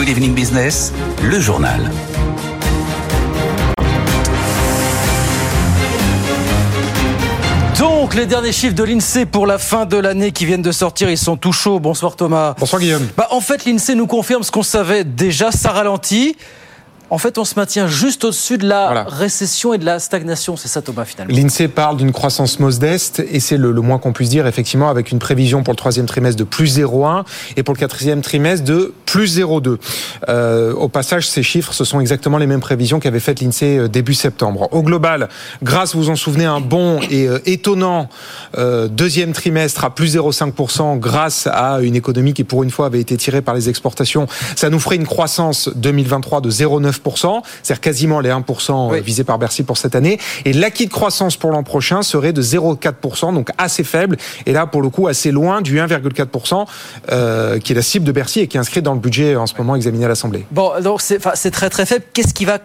Good Evening Business, le journal. Donc, les derniers chiffres de l'INSEE pour la fin de l'année qui viennent de sortir, ils sont tout chauds. Bonsoir Thomas. Bonsoir Guillaume. Bah, en fait, l'INSEE nous confirme ce qu'on savait déjà, ça ralentit. En fait, on se maintient juste au-dessus de la Voilà. récession et de la stagnation. C'est ça, Thomas, finalement. L'INSEE parle d'une croissance modeste et c'est le, le moins qu'on puisse dire, effectivement, avec une prévision pour le troisième trimestre de plus 0,1 et pour le quatrième trimestre de plus 0,2. Euh, au passage, ces chiffres, ce sont exactement les mêmes prévisions qu'avait faites l'INSEE euh, début septembre. Au global, grâce, vous vous en souvenez, à un bon et euh, étonnant euh, deuxième trimestre à plus 0,5% grâce à une économie qui, pour une fois, avait été tirée par les exportations, ça nous ferait une croissance 2023 de 0,9%, c'est-à-dire quasiment les 1% Oui. visés par Bercy pour cette année. Et l'acquis de croissance pour l'an prochain serait de 0,4%, donc assez faible. Et là, pour le coup, assez loin du 1,4% euh, qui est la cible de Bercy et qui est inscrit dans le budget en ce moment examiné à l'Assemblée. Bon, donc c'est très très faible. Qu'est-ce qui va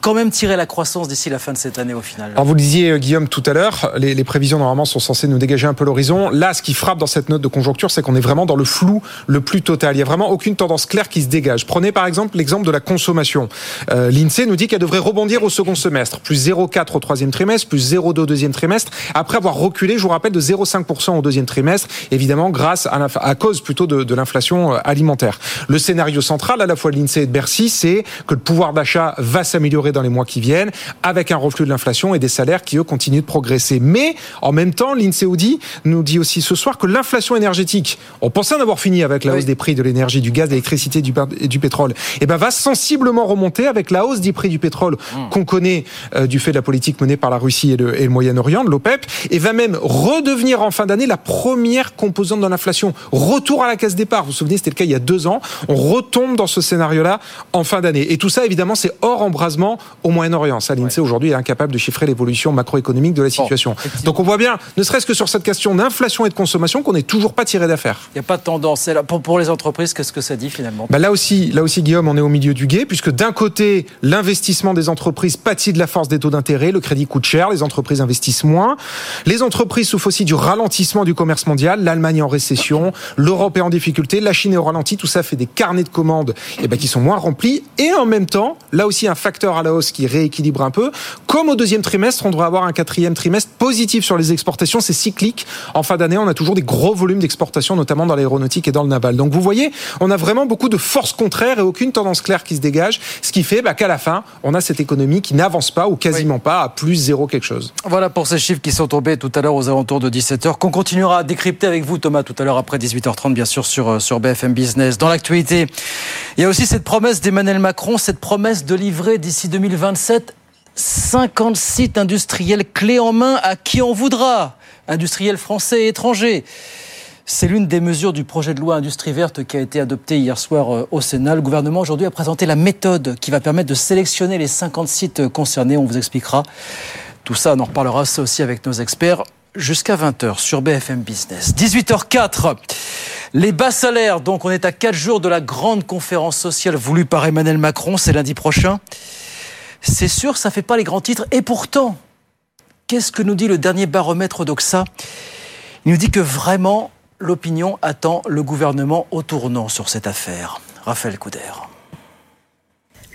quand même tirer la croissance d'ici la fin de cette année au final Alors vous le disiez euh, Guillaume tout à l'heure, les, les prévisions normalement sont censées nous dégager un peu l'horizon. Là, ce qui frappe dans cette note de conjoncture, c'est qu'on est vraiment dans le flou le plus total. Il y a vraiment aucune tendance claire qui se dégage. Prenez par exemple l'exemple de la consommation. Euh, L'Insee nous dit qu'elle devrait rebondir au second semestre, plus 0,4 au troisième trimestre, plus 0,2 au deuxième trimestre, après avoir reculé, je vous rappelle, de 0,5% au deuxième trimestre, évidemment grâce à, à cause plutôt de, de l'inflation euh, alimentaire. Le scénario central, à la fois de l'Insee et de Bercy, c'est que le pouvoir d'achat va s'améliorer dans les mois qui viennent, avec un reflux de l'inflation et des salaires qui, eux, continuent de progresser. Mais, en même temps, l'INSEE nous dit aussi ce soir que l'inflation énergétique, on pensait en avoir fini avec la Oui. hausse des prix de l'énergie, du gaz, de l'électricité du, et du pétrole, et ben va sensiblement remonter avec la hausse des prix du pétrole qu'on connaît euh, du fait de la politique menée par la Russie et le, Moyen-Orient, de l'OPEP, et va même redevenir en fin d'année la première composante de l'inflation. Retour à la case départ. Vous vous souvenez, c'était le cas il y a deux ans. On retombe dans ce scénario-là en fin d'année. Et tout ça, évidemment, c'est hors embrasement au Moyen-Orient. Ça, l'INSEE aujourd'hui est incapable de chiffrer l'évolution macroéconomique de la situation. Donc on voit bien, ne serait-ce que sur cette question d'inflation et de consommation, qu'on n'est toujours pas tiré d'affaire. Il n'y a pas de tendance. Pour, les entreprises, qu'est-ce que ça dit finalement? Bah là aussi, là aussi, Guillaume, on est au milieu du guet, puisque d'un côté, l'investissement des entreprises pâtit de la force des taux d'intérêt, le crédit coûte cher, les entreprises investissent moins. Les entreprises souffrent aussi du ralentissement du commerce mondial, l'Allemagne en récession, l'Europe est en difficulté, la Chine est au ralenti, tout ça fait des carnets de commandes eh ben, qui sont moins remplis. Et en même temps, là aussi, un facteur à la hausse qui rééquilibre un peu. Comme au deuxième trimestre, on devrait avoir un quatrième trimestre positif sur les exportations, c'est cyclique. En fin d'année, on a toujours des gros volumes d'exportation, notamment dans l'aéronautique et dans le naval. Donc vous voyez, on a vraiment beaucoup de forces contraires et aucune tendance claire qui se dégage, ce qui fait bah, qu'à la fin, on a cette économie qui n'avance pas ou quasiment pas à plus zéro quelque chose. Voilà pour ces chiffres qui sont tombés tout à l'heure aux alentours de 17h, qu'on continuera à décrypter avec vous, Thomas, tout à l'heure après 18h30, bien sûr, sur, euh, sur BFM Business. Dans l'actualité, il y a aussi cette promesse d'Emmanuel Macron, cette promesse de livrer d'ici 2027 50 sites industriels clés en main à qui on voudra, industriels français et étrangers. C'est l'une des mesures du projet de loi Industrie verte qui a été adopté hier soir euh, au Sénat. Le gouvernement aujourd'hui a présenté la méthode qui va permettre de sélectionner les 50 sites concernés. On vous expliquera tout ça. On en reparlera ça aussi avec nos experts jusqu'à 20h sur BFM Business. 18h04. Les bas salaires, donc on est à 4 jours de la grande conférence sociale voulue par Emmanuel Macron, c'est lundi prochain. C'est sûr, ça fait pas les grands titres. Et pourtant, qu'est-ce que nous dit le dernier baromètre d'Oxa? Il nous dit que vraiment, l'opinion attend le gouvernement au tournant sur cette affaire. Raphaël Couder.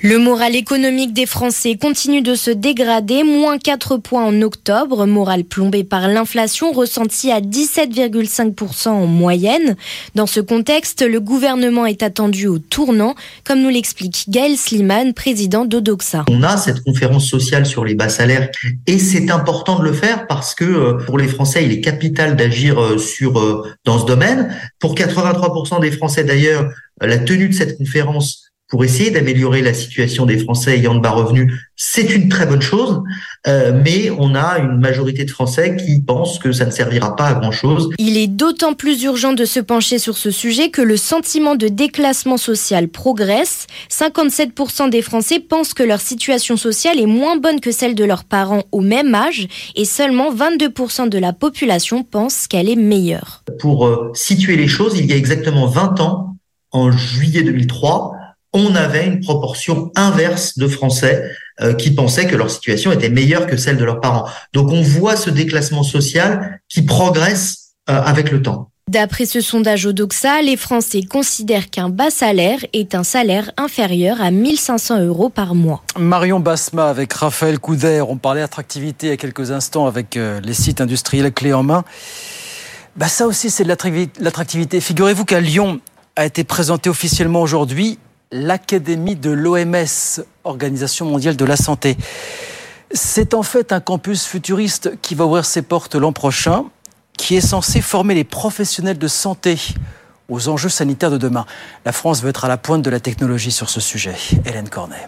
Le moral économique des Français continue de se dégrader, moins 4 points en octobre, moral plombé par l'inflation ressentie à 17,5% en moyenne. Dans ce contexte, le gouvernement est attendu au tournant, comme nous l'explique Gaël Sliman, président d'Odoxa. On a cette conférence sociale sur les bas salaires et c'est important de le faire parce que euh, pour les Français, il est capital d'agir euh, sur euh, dans ce domaine. Pour 83% des Français d'ailleurs, la tenue de cette conférence pour essayer d'améliorer la situation des Français ayant de bas revenus, c'est une très bonne chose, euh, mais on a une majorité de Français qui pensent que ça ne servira pas à grand-chose. Il est d'autant plus urgent de se pencher sur ce sujet que le sentiment de déclassement social progresse. 57% des Français pensent que leur situation sociale est moins bonne que celle de leurs parents au même âge et seulement 22% de la population pense qu'elle est meilleure. Pour euh, situer les choses, il y a exactement 20 ans, en juillet 2003, on avait une proportion inverse de Français euh, qui pensaient que leur situation était meilleure que celle de leurs parents. Donc on voit ce déclassement social qui progresse euh, avec le temps. D'après ce sondage Odoxa, les Français considèrent qu'un bas salaire est un salaire inférieur à 1500 euros par mois. Marion Basma avec Raphaël Couder, on parlait attractivité il y a quelques instants avec euh, les sites industriels clés en main. Bah ça aussi c'est de l'attractivité. Figurez-vous qu'à Lyon a été présenté officiellement aujourd'hui l'Académie de l'OMS, Organisation mondiale de la santé. C'est en fait un campus futuriste qui va ouvrir ses portes l'an prochain qui est censé former les professionnels de santé aux enjeux sanitaires de demain. La France veut être à la pointe de la technologie sur ce sujet. Hélène Cornet.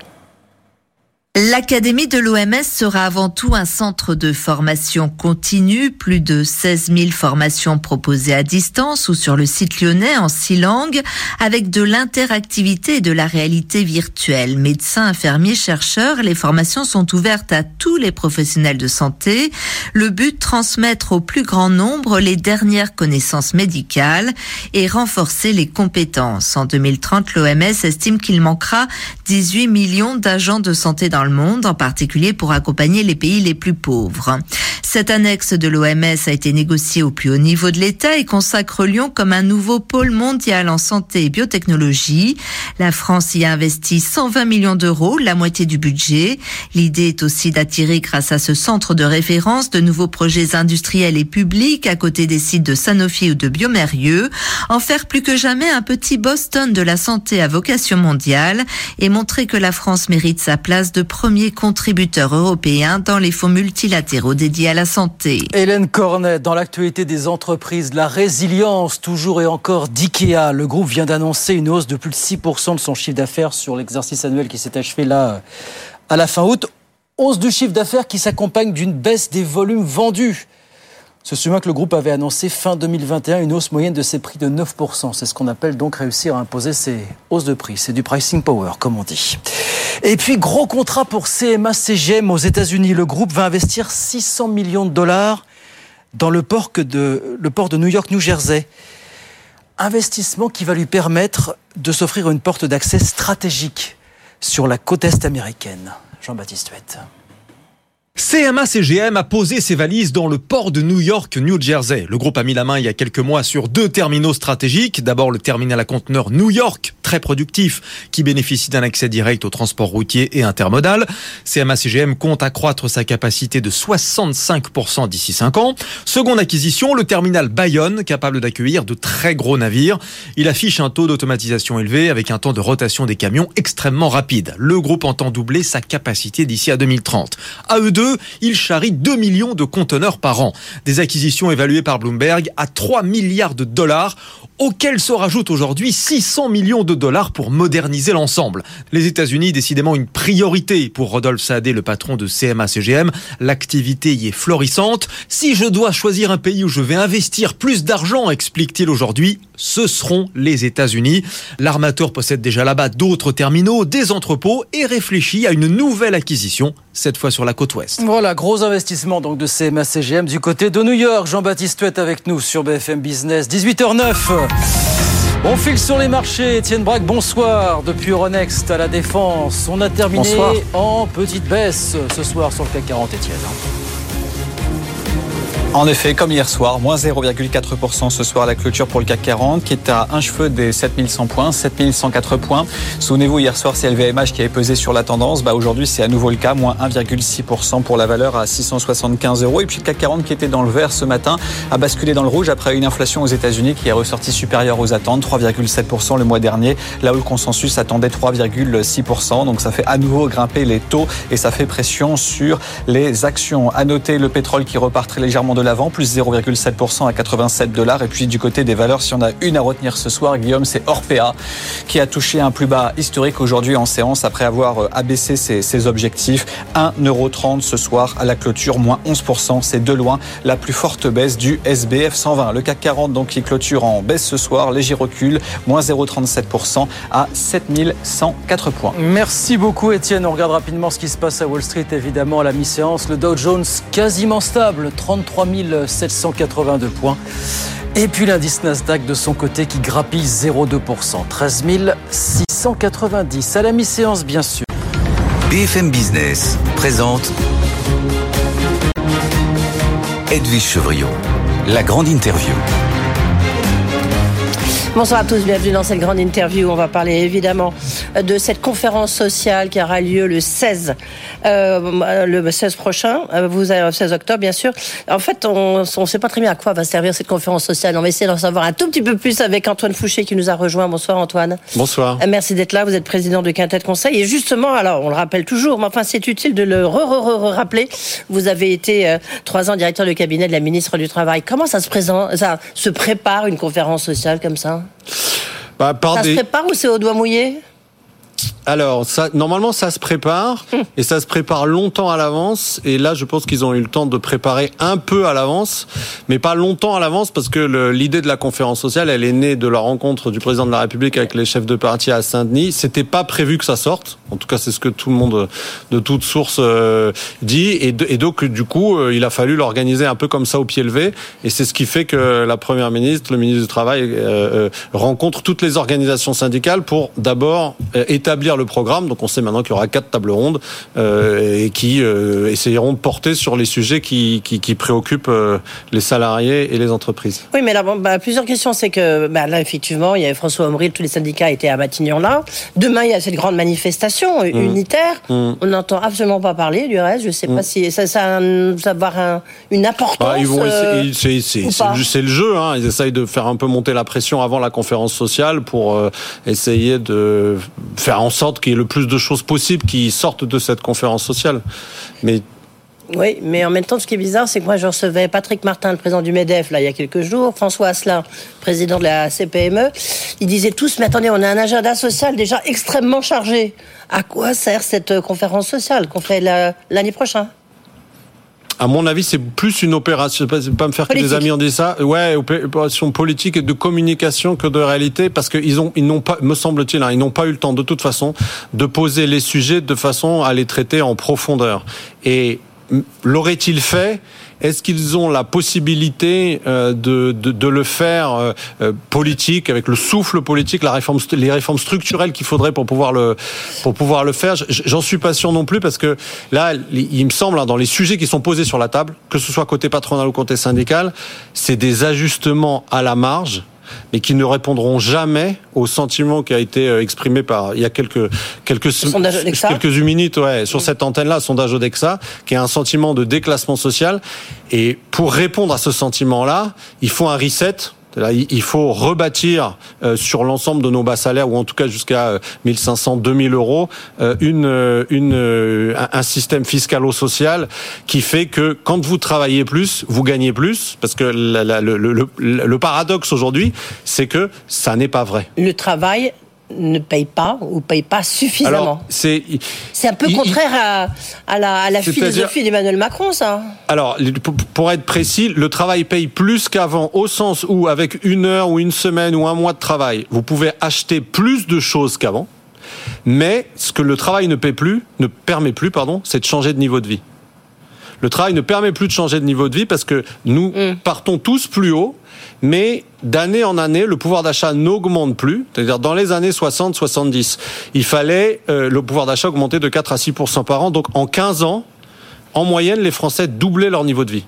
L'Académie de l'OMS sera avant tout un centre de formation continue, plus de 16 000 formations proposées à distance ou sur le site lyonnais en six langues, avec de l'interactivité et de la réalité virtuelle. Médecins, infirmiers, chercheurs, les formations sont ouvertes à tous les professionnels de santé. Le but, transmettre au plus grand nombre les dernières connaissances médicales et renforcer les compétences. En 2030, l'OMS estime qu'il manquera 18 millions d'agents de santé dans le monde, en particulier pour accompagner les pays les plus pauvres. Cette annexe de l'OMS a été négociée au plus haut niveau de l'État et consacre Lyon comme un nouveau pôle mondial en santé et biotechnologie. La France y a investi 120 millions d'euros, la moitié du budget. L'idée est aussi d'attirer grâce à ce centre de référence de nouveaux projets industriels et publics à côté des sites de Sanofi ou de Biomérieux, en faire plus que jamais un petit Boston de la santé à vocation mondiale et montrer que la France mérite sa place de premier contributeur européen dans les fonds multilatéraux dédiés à la santé. Hélène Cornet, dans l'actualité des entreprises, la résilience toujours et encore d'IKEA. Le groupe vient d'annoncer une hausse de plus de 6% de son chiffre d'affaires sur l'exercice annuel qui s'est achevé là à la fin août. Hausse du chiffre d'affaires qui s'accompagne d'une baisse des volumes vendus. Ce souvient que le groupe avait annoncé fin 2021 une hausse moyenne de ses prix de 9%. C'est ce qu'on appelle donc réussir à imposer ces hausses de prix. C'est du pricing power, comme on dit. Et puis, gros contrat pour CMA CGM aux États-Unis. Le groupe va investir 600 millions de dollars dans le port, de, le port de New York, New Jersey. Investissement qui va lui permettre de s'offrir une porte d'accès stratégique sur la côte est américaine. Jean-Baptiste Huette. CMA-CGM a posé ses valises dans le port de New York, New Jersey. Le groupe a mis la main il y a quelques mois sur deux terminaux stratégiques. D'abord le terminal à conteneurs New York, très productif, qui bénéficie d'un accès direct au transport routier et intermodal. CMA-CGM compte accroître sa capacité de 65% d'ici 5 ans. Seconde acquisition, le terminal Bayonne, capable d'accueillir de très gros navires. Il affiche un taux d'automatisation élevé avec un temps de rotation des camions extrêmement rapide. Le groupe entend doubler sa capacité d'ici à 2030. À eux deux, il charrie 2 millions de conteneurs par an. Des acquisitions évaluées par Bloomberg à 3 milliards de dollars auxquels se rajoutent aujourd'hui 600 millions de dollars pour moderniser l'ensemble. Les États-Unis, décidément une priorité pour Rodolphe Saadé, le patron de CMA-CGM. L'activité y est florissante. Si je dois choisir un pays où je vais investir plus d'argent, explique-t-il aujourd'hui, ce seront les États-Unis. L'armateur possède déjà là-bas d'autres terminaux, des entrepôts et réfléchit à une nouvelle acquisition, cette fois sur la côte ouest. Voilà, gros investissement donc de CMA-CGM du côté de New York. Jean-Baptiste Tuet avec nous sur BFM Business, 18h09. On file sur les marchés. Étienne Braque, bonsoir. Depuis Euronext à la Défense. On a terminé en petite baisse ce soir sur le CAC 40, Étienne. En effet, comme hier soir, moins 0,4% ce soir à la clôture pour le CAC 40 qui est à un cheveu des 7100 points, 7104 points. Souvenez-vous, hier soir, c'est LVMH qui avait pesé sur la tendance. Bah, aujourd'hui, c'est à nouveau le cas, moins 1,6% pour la valeur à 675 euros. Et puis le CAC 40 qui était dans le vert ce matin a basculé dans le rouge après une inflation aux États-Unis qui est ressortie supérieure aux attentes, 3,7% le mois dernier, là où le consensus attendait 3,6%. Donc ça fait à nouveau grimper les taux et ça fait pression sur les actions. À noter le pétrole qui repart très légèrement de l'avant, plus 0,7% à 87 dollars. Et puis du côté des valeurs, si on a une à retenir ce soir, Guillaume, c'est Orpea qui a touché un plus bas historique aujourd'hui en séance après avoir euh, abaissé ses, objectifs. 1,30€ ce soir à la clôture, moins 11%. C'est de loin la plus forte baisse du SBF 120. Le CAC 40 donc qui clôture en baisse ce soir, léger recul, moins 0,37% à 7104 points. Merci beaucoup Étienne. On regarde rapidement ce qui se passe à Wall Street évidemment à la mi-séance. Le Dow Jones quasiment stable, 33 782 points. Et puis l'indice Nasdaq de son côté qui grappille 0,2%, 13 690. À la mi-séance, bien sûr. BFM Business présente Edwige Chevrillon, la grande interview. Bonsoir à tous, bienvenue dans cette grande interview. On va parler évidemment de cette conférence sociale qui aura lieu le 16, euh, le 16 prochain, euh, vous avez 16 octobre bien sûr. En fait, on ne sait pas très bien à quoi va servir cette conférence sociale. On va essayer d'en savoir un tout petit peu plus avec Antoine Fouché qui nous a rejoint. Bonsoir Antoine. Bonsoir. Euh, merci d'être là. Vous êtes président de Quintet Conseil et justement, alors on le rappelle toujours, mais enfin c'est utile de le re-re-re-rappeler. Vous avez été euh, trois ans directeur de cabinet de la ministre du Travail. Comment ça se présente, ça se prépare une conférence sociale comme ça? Bah, par Ça des... se prépare ou c'est au doigt mouillé? Alors, ça, normalement, ça se prépare et ça se prépare longtemps à l'avance. Et là, je pense qu'ils ont eu le temps de préparer un peu à l'avance, mais pas longtemps à l'avance parce que l'idée de la conférence sociale, elle est née de la rencontre du président de la République avec les chefs de parti à Saint-Denis. C'était pas prévu que ça sorte. En tout cas, c'est ce que tout le monde, de toute source, euh, dit. Et, de- et donc, du coup, euh, il a fallu l'organiser un peu comme ça au pied levé. Et c'est ce qui fait que la première ministre, le ministre du Travail, euh, euh, rencontre toutes les organisations syndicales pour d'abord euh, établir le programme. Donc, on sait maintenant qu'il y aura quatre tables rondes euh, et qui euh, essayeront de porter sur les sujets qui, qui, qui préoccupent euh, les salariés et les entreprises. Oui, mais là, bon, bah, plusieurs questions. C'est que bah, là, effectivement, il y avait François Omril, tous les syndicats étaient à Matignon là. Demain, il y a cette grande manifestation euh, unitaire. Mmh. On n'entend absolument pas parler du reste. Je ne sais pas si ça, ça, ça va avoir un- une importance. Bah, le- c'est le jeu. Hein. Ils essayent de faire un peu monter la pression avant la conférence sociale pour euh, essayer de faire en sorte qu'il y ait le plus de choses possibles qui sortent de cette conférence sociale. Mais Oui, mais en même temps, ce qui est bizarre, c'est que moi, je recevais Patrick Martin, le président du MEDEF, là, il y a quelques jours, François Asselin, président de la CPME. Ils disaient tous, mais attendez, on a un agenda social déjà extrêmement chargé. À quoi sert cette euh, conférence sociale qu'on fait la- l'année prochaine? À mon avis, c'est plus une opération. Je vais pas, pas me faire que des amis ont dit ça. Ouais, opé- opération politique et de communication que de réalité, parce qu'ils ont, ils n'ont pas, me semble-t-il, hein, ils n'ont pas eu le temps de toute façon de poser les sujets de façon à les traiter en profondeur. Et l'auraient-ils fait est-ce qu'ils ont la possibilité euh, de, de, le faire euh, euh, politique, avec le souffle politique, la réforme, les réformes structurelles qu'il faudrait pour pouvoir le, pour pouvoir le faire? J'en suis pas sûr non plus parce que là, il me semble, hein, dans les sujets qui sont posés sur la table, que ce soit côté patronal ou côté syndical, c'est des ajustements à la marge mais qui ne répondront jamais au sentiment qui a été euh, exprimé par il y a quelques quelques quelques minutes ouais, sur cette antenne-là, sondage Odexa, qui est un sentiment de déclassement social. Et pour répondre à ce sentiment-là, il faut un reset. Il- faut rebâtir euh, sur l'ensemble de nos bas salaires, ou en tout cas jusqu'à euh, 1500, 2000 euros, euh, une, euh, une, euh, un- système fiscalo-social qui fait que quand vous travaillez plus, vous gagnez plus. Parce que le- le- le paradoxe aujourd'hui, c'est que ça n'est pas vrai. Le travail ne paye pas ou paye pas suffisamment. C'est un peu il- contraire à, à la, à la C'est-à-dire- philosophie d'Emmanuel Macron, ça. Alors, pour- être précis, le travail paye plus qu'avant, au sens où, avec une heure ou une semaine ou un mois de travail, vous pouvez acheter plus de choses qu'avant. Mais ce que le travail ne paie plus, ne permet plus, pardon, c'est de changer de niveau de vie. Le travail ne permet plus de changer de niveau de vie parce que nous partons tous plus haut, mais d'année en année, le pouvoir d'achat n'augmente plus. C'est-à-dire dans les années 60-70, il fallait euh, le pouvoir d'achat augmenter de 4 à 6% par an. Donc en 15 ans, en moyenne, les Français doublaient leur niveau de vie.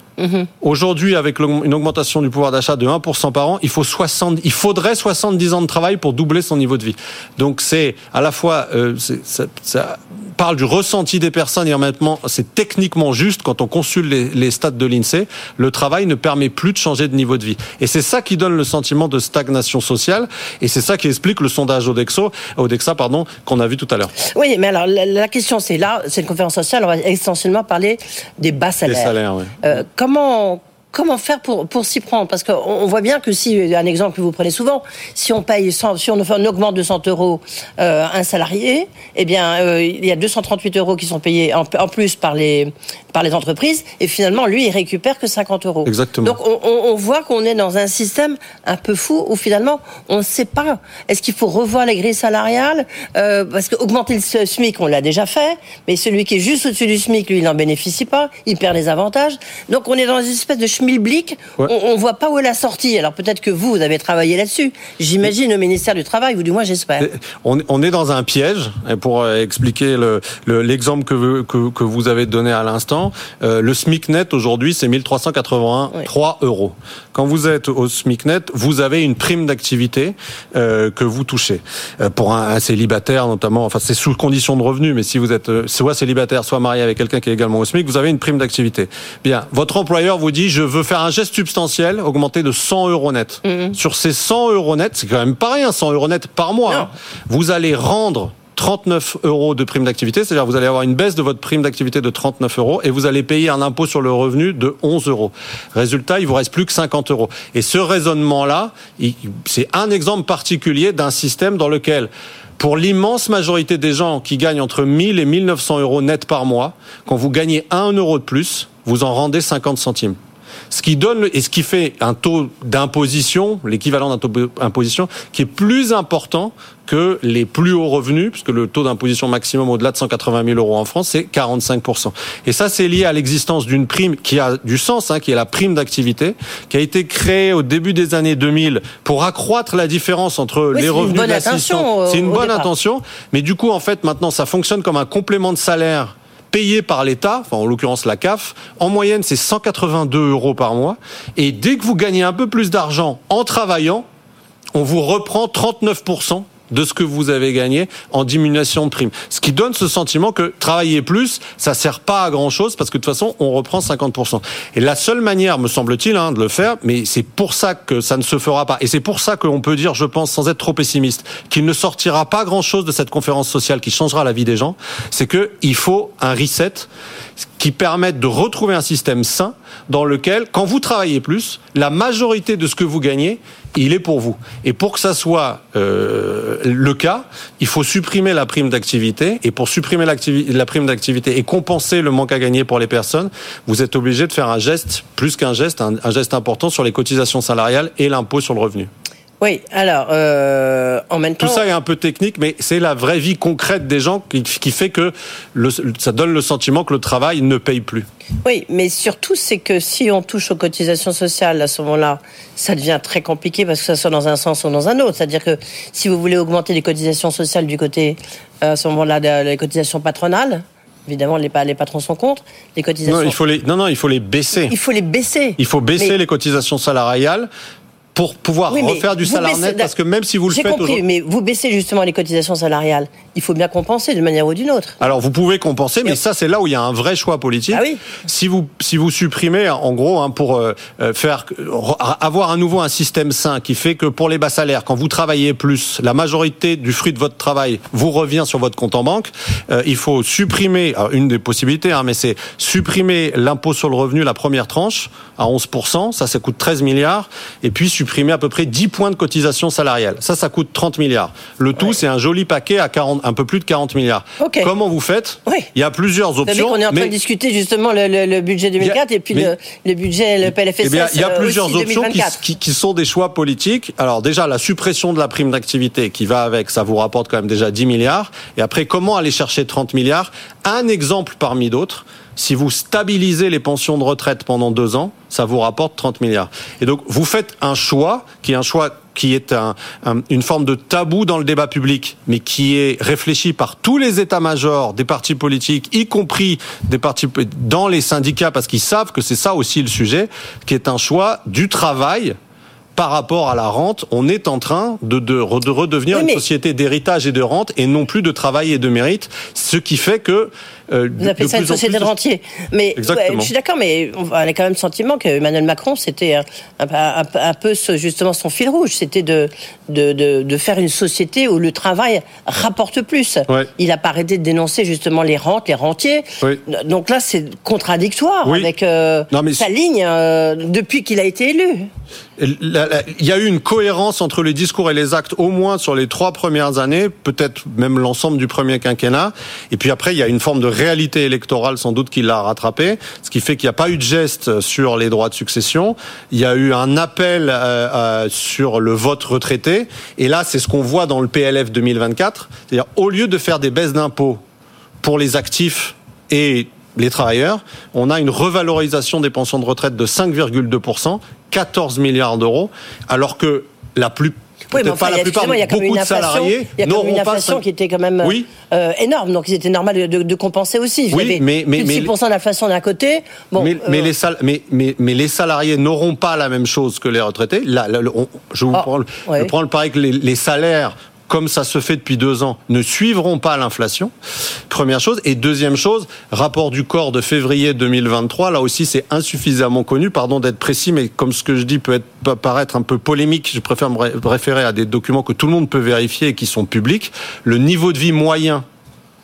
Aujourd'hui, avec une augmentation du pouvoir d'achat de 1% par an, il, faut 60, il faudrait 70 ans de travail pour doubler son niveau de vie. Donc c'est à la fois, euh, ça, ça parle du ressenti des personnes et en même temps, c'est techniquement juste quand on consulte les, les stats de l'INSEE, le travail ne permet plus de changer de niveau de vie. Et c'est ça qui donne le sentiment de stagnation sociale et c'est ça qui explique le sondage Odexo, Odexa pardon, qu'on a vu tout à l'heure. Oui, mais alors la, la question c'est là, c'est une conférence sociale, on va essentiellement parler des bas salaires. Les salaires, oui. Euh, comment comment faire pour pour s'y prendre? Parce qu'on on voit bien que si un exemple que vous prenez souvent, si on paye 100, si on, augmente de 100 euros euh, un salarié, eh bien euh, il y a 238 euros qui sont payés en, en plus par les par les entreprises, et finalement lui il récupère que 50 euros. Exactement. Donc on, on- on voit qu'on est dans un système un peu fou où finalement on ne sait pas. Est-ce qu'il faut revoir les grilles salariales? Euh, Parce que augmenter le SMIC, on l'a déjà fait, mais celui qui est juste au-dessus du SMIC, lui, il n'en bénéficie pas, il perd les avantages. Donc on est dans une espèce de schmilblick, on, on voit pas où est la sortie. Alors peut-être que vous, vous avez travaillé là-dessus. J'imagine au ministère du Travail, ou du moins j'espère. On, on est dans un piège, et pour euh, expliquer le- le- l'exemple que, vous- que, que vous avez donné à l'instant, euh, le SMIC net aujourd'hui c'est 1383 euros. Quand vous êtes au SMIC net, vous avez une prime d'activité euh, que vous touchez. Euh, pour un, un célibataire notamment, enfin c'est sous condition de revenu, mais si vous êtes euh, soit célibataire, soit marié avec quelqu'un qui est également au SMIC, vous avez une prime d'activité. Bien, votre employeur vous dit je veux faire un geste substantiel, augmenter de 100 euros net. Sur ces 100 euros net, c'est quand même pas rien, 100 euros net par mois. hein. Vous allez rendre 39 euros de prime d'activité, c'est-à-dire vous allez avoir une baisse de votre prime d'activité de 39 euros et vous allez payer un impôt sur le revenu de 11 euros. Résultat, il vous reste plus que 50 euros. Et ce raisonnement-là, c'est un exemple particulier d'un système dans lequel pour l'immense majorité des gens qui gagnent entre 1000 et 1900 euros net par mois, quand vous gagnez 1 euro de plus, vous en rendez 50 centimes. Ce qui donne et ce qui fait un taux d'imposition, l'équivalent d'un taux d'imposition, qui est plus important que les plus hauts revenus, puisque le taux d'imposition maximum au-delà de 180 000 euros en France, c'est 45% Et ça, c'est lié à l'existence d'une prime qui a du sens, hein, qui est la prime d'activité, qui a été créée au début des années 2000 pour accroître la différence entre Oui, les une revenus bonne euh, C'est une bonne départ. intention, mais du coup, en fait, maintenant, ça fonctionne comme un complément de salaire payé par l'État, enfin en l'occurrence la CAF, en moyenne c'est 182 euros par mois, et dès que vous gagnez un peu plus d'argent en travaillant, on vous reprend 39% de ce que vous avez gagné en diminution de prime. Ce qui donne ce sentiment que travailler plus, ça sert pas à grand chose parce que de toute façon, on reprend 50%. Et la seule manière, me semble-t-il, hein, de le faire, mais c'est pour ça que ça ne se fera pas. Et c'est pour ça qu'on peut dire, je pense, sans être trop pessimiste, qu'il ne sortira pas grand chose de cette conférence sociale qui changera la vie des gens. C'est que il faut un reset qui permette de retrouver un système sain dans lequel, quand vous travaillez plus, la majorité de ce que vous gagnez, il est pour vous. Et pour que ça soit euh, le cas, il faut supprimer la prime d'activité. Et pour supprimer la prime d'activité et compenser le manque à gagner pour les personnes, vous êtes obligé de faire un geste, plus qu'un geste, un geste important sur les cotisations salariales et l'impôt sur le revenu. Oui, alors, euh, en même temps... Tout ça est un peu technique, mais c'est la vraie vie concrète des gens qui, qui fait que le, ça donne le sentiment que le travail ne paye plus. Oui, mais surtout, c'est que si on touche aux cotisations sociales, à ce moment-là, ça devient très compliqué parce que ça soit dans un sens ou dans un autre. C'est-à-dire que si vous voulez augmenter les cotisations sociales du côté, euh, à ce moment-là, les cotisations patronales, évidemment, les, pa- les patrons sont contre. Les cotisations. Non, il faut les, non, non, il faut les baisser. Il faut les baisser. Il faut baisser Mais- les cotisations salariales pour pouvoir Oui, refaire du salaire net, parce que même si vous le faites aujourd'hui- mais vous baissez justement les cotisations salariales. Il faut bien compenser d'une manière ou d'une autre. Alors vous pouvez compenser, mais ça c'est là où il y a un vrai choix politique. Ah oui. Si vous si vous supprimez, en gros, hein, pour euh, euh, faire re- avoir à nouveau un système sain qui fait que pour les bas salaires, quand vous travaillez plus, la majorité du fruit de votre travail vous revient sur votre compte en banque. euh, il faut supprimer alors, une des possibilités, hein, mais c'est supprimer l'impôt sur le revenu, la première tranche à 11 ça, ça coûte 13 milliards, et puis supprimer à peu près 10 points de cotisation salariale. Ça, ça coûte 30 milliards. Le tout, c'est un joli paquet à 40, un peu plus de 40 milliards. Ok. Comment vous faites Oui. Il y a plusieurs Vous savez options. qu'on est en train mais- de discuter justement le, le- le budget 2004 et puis mais- le, le budget, le PLFSS eh bien, il y a euh, plusieurs options qui, 2024. qui- qui sont des choix politiques. Alors déjà, la suppression de la prime d'activité qui va avec, ça vous rapporte quand même déjà 10 milliards. Et après, comment aller chercher 30 milliards? Un exemple parmi d'autres. Si vous stabilisez les pensions de retraite pendant deux ans, ça vous rapporte 30 milliards. Et donc, vous faites un choix qui est un choix qui est un- un- une forme de tabou dans le débat public, mais qui est réfléchi par tous les états-majors des partis politiques, y compris des partis dans les syndicats, parce qu'ils savent que c'est ça aussi le sujet, qui est un choix du travail par rapport à la rente, on est en train de, de, re- de redevenir Oui, une société d'héritage et de rente et non plus de travail et de mérite, ce qui fait que... euh, Vous appelez de ça une société plus de rentier. Mais ouais, je suis d'accord, mais on a quand même le sentiment que Emmanuel Macron, c'était un, un- un- un peu ce- justement son fil rouge, c'était de, de, de, de faire une société où le travail rapporte plus. Ouais. Il n'a pas arrêté de dénoncer justement les rentes, les rentiers. Oui. Donc là, c'est contradictoire Oui. avec euh, Non, mais sa ligne euh, depuis qu'il a été élu. Il y a eu une cohérence entre les discours et les actes, au moins sur les trois premières années, peut-être même l'ensemble du premier quinquennat. Et puis après, il y a une forme de réalité électorale, sans doute, qui l'a rattrapé, ce qui fait qu'il n'y a pas eu de geste sur les droits de succession. Il y a eu un appel euh, euh, sur le vote retraité. Et là, c'est ce qu'on voit dans le PLF 2024. C'est-à-dire, au lieu de faire des baisses d'impôts pour les actifs et les travailleurs, on a une revalorisation des pensions de retraite de 5,2%, 14 milliards d'euros, alors que la plus oui, mais enfin, pas il la plupart, il y a quand même beaucoup une de salariés il y a quand même une pas inflation qui était quand même Oui. euh, énorme, donc c'était normal de, de- de compenser aussi. Vous Oui, avez mais- mais- plus de mais- 6% d'inflation d'un côté. Bon, mais, mais euh, les sal- mais, mais, les salariés n'auront pas la même chose que les retraités. Là, là, le- on- je vous Ah, prends, le- ouais. je prends le pari que les, les salaires, comme ça se fait depuis deux ans, ne suivront pas l'inflation. Première chose. Et deuxième chose, rapport du corps de février 2023. Là aussi, c'est insuffisamment connu. Pardon d'être précis, mais comme ce que je dis peut être peut paraître un peu polémique, je préfère me ré- référer à des documents que tout le monde peut vérifier et qui sont publics. Le niveau de vie moyen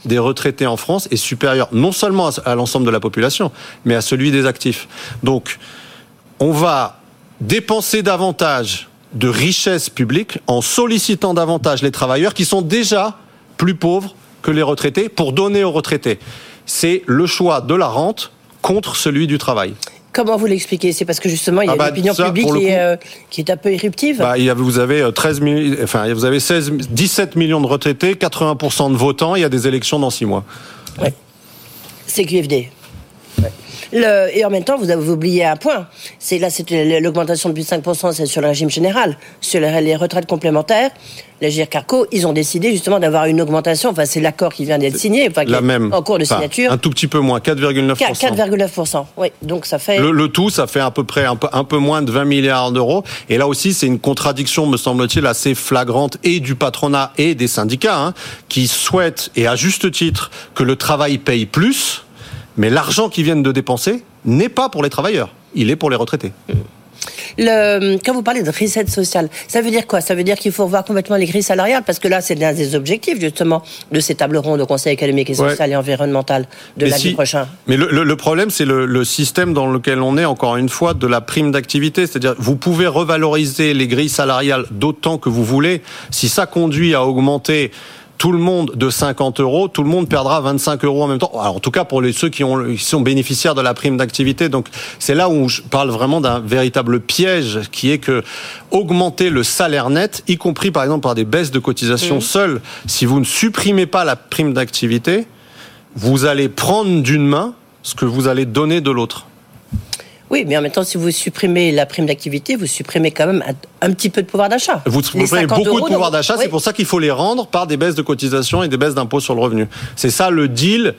des retraités en France est supérieur non seulement à l'ensemble de la population, mais à celui des actifs. Donc, on va dépenser davantage de richesses publiques en sollicitant davantage les travailleurs qui sont déjà plus pauvres que les retraités pour donner aux retraités. C'est le choix de la rente contre celui du travail. comment vous l'expliquez? C'est parce que justement, il y a Ah bah, l'opinion ça, publique est, euh, qui est un peu éruptive. Bah, il y a- vous avez euh, 13 000 enfin, vous avez 16, 17 millions de retraités, 80% de votants, il y a des élections dans six mois. C'est QFD. Le- et en même temps, vous avez oublié un point. C'est là, c'était l'augmentation de plus de 5%, c'est sur le régime général. Sur les, retraites complémentaires, les GIRCARCO, ils ont décidé justement d'avoir une augmentation. Enfin, c'est l'accord qui vient d'être signé, enfin, La même. en cours de Enfin, signature. un tout petit peu moins, 4,9%. 4,9%. Oui, donc ça fait. Le, le tout, ça fait à peu près un peu, un peu moins de 20 milliards d'euros. Et là aussi, c'est une contradiction, me semble-t-il, assez flagrante et du patronat et des syndicats, hein, qui souhaitent, et à juste titre, que le travail paye plus, mais l'argent qu'ils viennent de dépenser n'est pas pour les travailleurs, il est pour les retraités. Le, quand vous parlez de reset social, ça veut dire quoi? Ça veut dire qu'il faut revoir complètement les grilles salariales Parce que là, c'est l'un des objectifs, justement, de ces tables rondes au Conseil économique et Ouais. social et environnemental de Mais lundi si- prochain. Mais le, le- le problème, c'est le, le système dans lequel on est, encore une fois, de la prime d'activité. C'est-à-dire, vous pouvez revaloriser les grilles salariales d'autant que vous voulez. Si ça conduit à augmenter tout le monde de 50 euros, tout le monde perdra 25 euros en même temps. Alors, en tout cas, pour les, ceux qui, ont, qui sont bénéficiaires de la prime d'activité. Donc, c'est là où je parle vraiment d'un véritable piège qui est que augmenter le salaire net, y compris par exemple par des baisses de cotisations seules, si vous ne supprimez pas la prime d'activité, vous allez prendre d'une main ce que vous allez donner de l'autre. Oui, mais en même temps, si vous supprimez la prime d'activité, vous supprimez quand même un, un petit peu de pouvoir d'achat. Vous, 50 beaucoup de pouvoir d'achat, oui. c'est pour ça qu'il faut les rendre par des baisses de cotisations et des baisses d'impôts sur le revenu. C'est ça le deal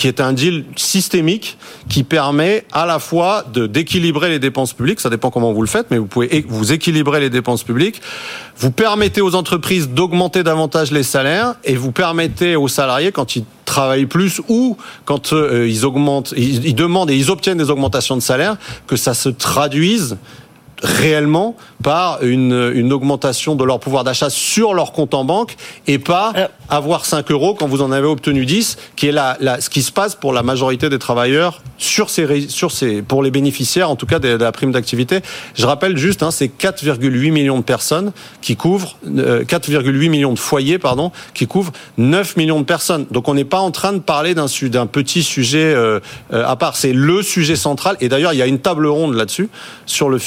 qui est un deal systémique qui permet à la fois de d'équilibrer les dépenses publiques, ça dépend comment vous le faites, mais vous pouvez vous équilibrer les dépenses publiques, vous permettez aux entreprises d'augmenter davantage les salaires et vous permettez aux salariés quand ils travaillent plus ou quand euh, ils augmentent, ils demandent et ils obtiennent des augmentations de salaire, que ça se traduise réellement par une, une augmentation de leur pouvoir d'achat sur leur compte en banque et pas avoir 5 euros quand vous en avez obtenu 10, qui est la, la- ce qui se passe pour la majorité des travailleurs sur ces, sur ces, pour les bénéficiaires, en tout cas de, de la prime d'activité. Je rappelle juste, hein, c'est 4,8 millions de personnes qui couvrent, euh, 4,8 millions de foyers, pardon, qui couvrent 9 millions de personnes. Donc on n'est pas en train de parler d'un d'un petit sujet euh, euh, à part. C'est le sujet central. Et d'ailleurs, il y a une table ronde là-dessus sur le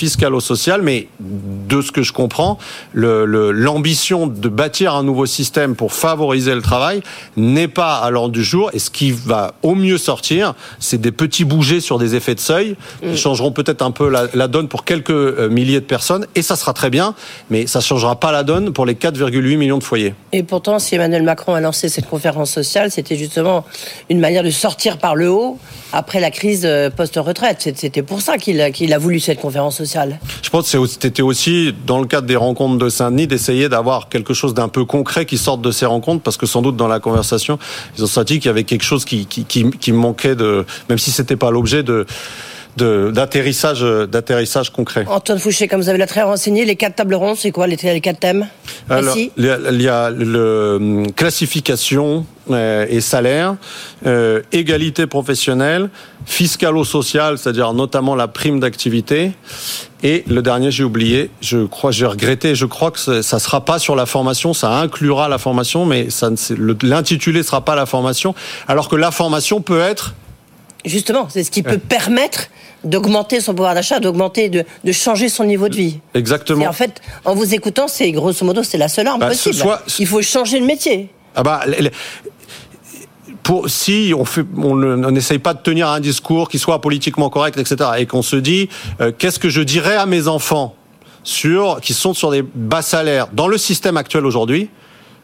fiscalo-social. Mais de ce que je comprends, le- le- l'ambition de bâtir un nouveau système pour favoriser le travail n'est pas à l'ordre du jour. Et ce qui va au mieux sortir, c'est des petits bougers sur des effets de seuil qui changeront peut-être un peu la, la donne pour quelques euh, milliers de personnes. Et ça sera très bien, mais ça changera pas la donne pour les 4,8 millions de foyers. Et pourtant, si Emmanuel Macron a lancé cette conférence sociale, c'était justement une manière de sortir par le haut après la crise euh, post-retraite. C'était pour ça qu'il a, qu'il a voulu cette conférence sociale. Je pense que c'était aussi, dans le cadre des rencontres de Saint-Denis, d'essayer d'avoir quelque chose d'un peu concret qui sorte de ces rencontres, parce que sans doute dans la conversation, ils ont senti qu'il y avait quelque chose qui, qui, manquait de, même si c'était pas l'objet de- d'atterrissage, d'atterrissage concret. Antoine Fouché, comme vous avez la très renseigné, les quatre tables rondes, c'est quoi les, les quatre thèmes? Alors, il y a, il y a le hum, classification euh, et salaire, euh, égalité professionnelle, fiscalo-social, c'est-à-dire notamment la prime d'activité, et le dernier j'ai oublié, je crois, j'ai regretté, je crois que ça ça sera pas sur la formation, ça inclura la formation, mais ça ne- l'intitulé sera pas la formation, alors que la formation peut être Justement, c'est ce qui peut permettre d'augmenter son pouvoir d'achat, d'augmenter, de, de changer son niveau de vie. exactement. Et en fait, en vous écoutant, c'est grosso modo, c'est la seule arme Bah, possible. soit- Il faut changer de métier. Ah bah, le- le- pour, si on fait, on n'essaye pas de tenir un discours qui soit politiquement correct, etc., et qu'on se dit, euh, qu'est-ce que je dirais à mes enfants sur, qui sont sur des bas salaires dans le système actuel aujourd'hui,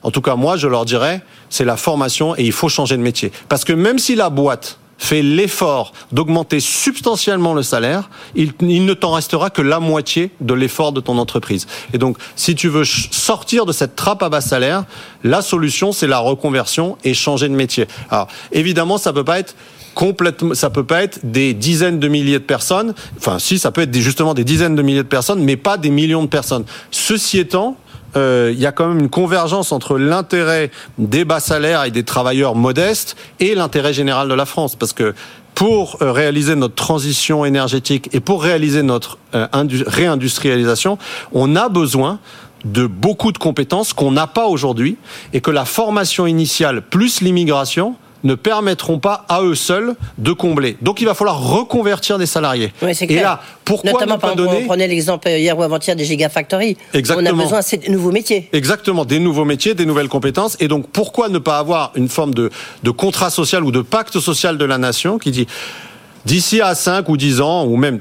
en tout cas, moi, je leur dirais, c'est la formation et il faut changer de métier. Parce que même si la boîte fait l'effort d'augmenter substantiellement le salaire, il, ne t'en restera que la moitié de l'effort de ton entreprise. Et donc, si tu veux sortir de cette trappe à bas salaire, la solution, c'est la reconversion et changer de métier. Alors, évidemment, ça peut pas être complètement, ça peut pas être des dizaines de milliers de personnes. Enfin, si, ça peut être justement des dizaines de milliers de personnes, mais pas des millions de personnes. Ceci étant, euh, il y a quand même une convergence entre l'intérêt des bas salaires et des travailleurs modestes et l'intérêt général de la France. Parce que pour euh, réaliser notre transition énergétique et pour réaliser notre euh, réindustrialisation, on a besoin de beaucoup de compétences qu'on n'a pas aujourd'hui et que la formation initiale plus l'immigration ne permettront pas à eux seuls de combler. Donc il va falloir reconvertir des salariés. Et là, pourquoi Notamment, ne pas donner... On prenait l'exemple hier ou avant-hier des gigafactories. Exactement. On a besoin de nouveaux métiers. Exactement, des nouveaux métiers, des nouvelles compétences. Et donc pourquoi ne pas avoir une forme de, de contrat social ou de pacte social de la nation qui dit d'ici à 5 ou 10 ans, ou même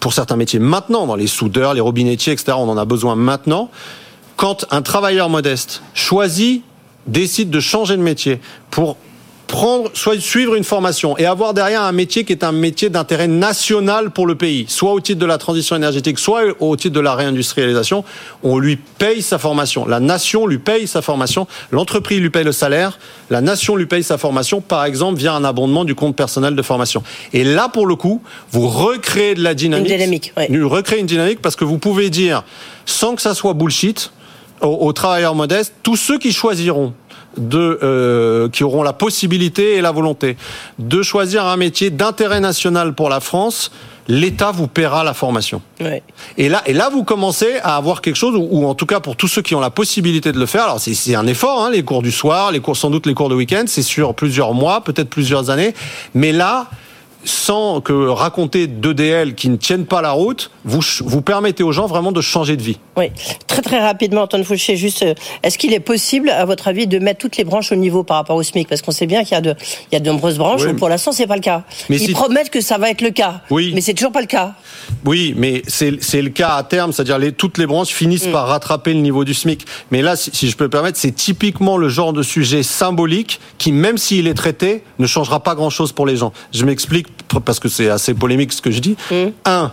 pour certains métiers maintenant, dans les soudeurs, les robinettiers, etc., on en a besoin maintenant, quand un travailleur modeste choisit décide de changer de métier pour prendre, soit suivre une formation et avoir derrière un métier qui est un métier d'intérêt national pour le pays, soit au titre de la transition énergétique, soit au titre de la réindustrialisation, on lui paye sa formation. La nation lui paye sa formation, l'entreprise lui paye le salaire, la nation lui paye sa formation, par exemple via un abondement du compte personnel de formation. Et là, pour le coup, vous recréez de la dynamique. Une dynamique, Vous recréez une dynamique parce que vous pouvez dire, sans que ça soit bullshit, aux travailleurs modestes, tous ceux qui choisiront de euh, qui auront la possibilité et la volonté de choisir un métier d'intérêt national pour la France, l'État vous paiera la formation. Et là, et là, vous commencez à avoir quelque chose, ou, en tout cas pour tous ceux qui ont la possibilité de le faire. Alors c'est un effort, hein, les cours du soir, les cours sans doute les cours de week-end, c'est sur plusieurs mois, peut-être plusieurs années. Mais là, sans que raconter d'EDL qui ne tiennent pas la route, vous, vous permettez aux gens vraiment de changer de vie. Oui, très très rapidement, Antoine Fouché, juste, euh, est-ce qu'il est possible, à votre avis, de mettre toutes les branches au niveau par rapport au SMIC? Parce qu'on sait bien qu'il y a de, il y a de nombreuses branches où pour l'instant c'est pas le cas. Mais Ils promettent que ça va être le cas, oui. mais c'est toujours pas le cas. Oui, mais c'est le cas à terme, c'est-à-dire les, toutes les branches finissent mm. par rattraper le niveau du SMIC. Mais là, si, si je peux me permettre, c'est typiquement le genre de sujet symbolique qui, même s'il est traité, ne changera pas grand-chose pour les gens. Je m'explique parce que c'est assez polémique ce que je dis. Mmh. Un,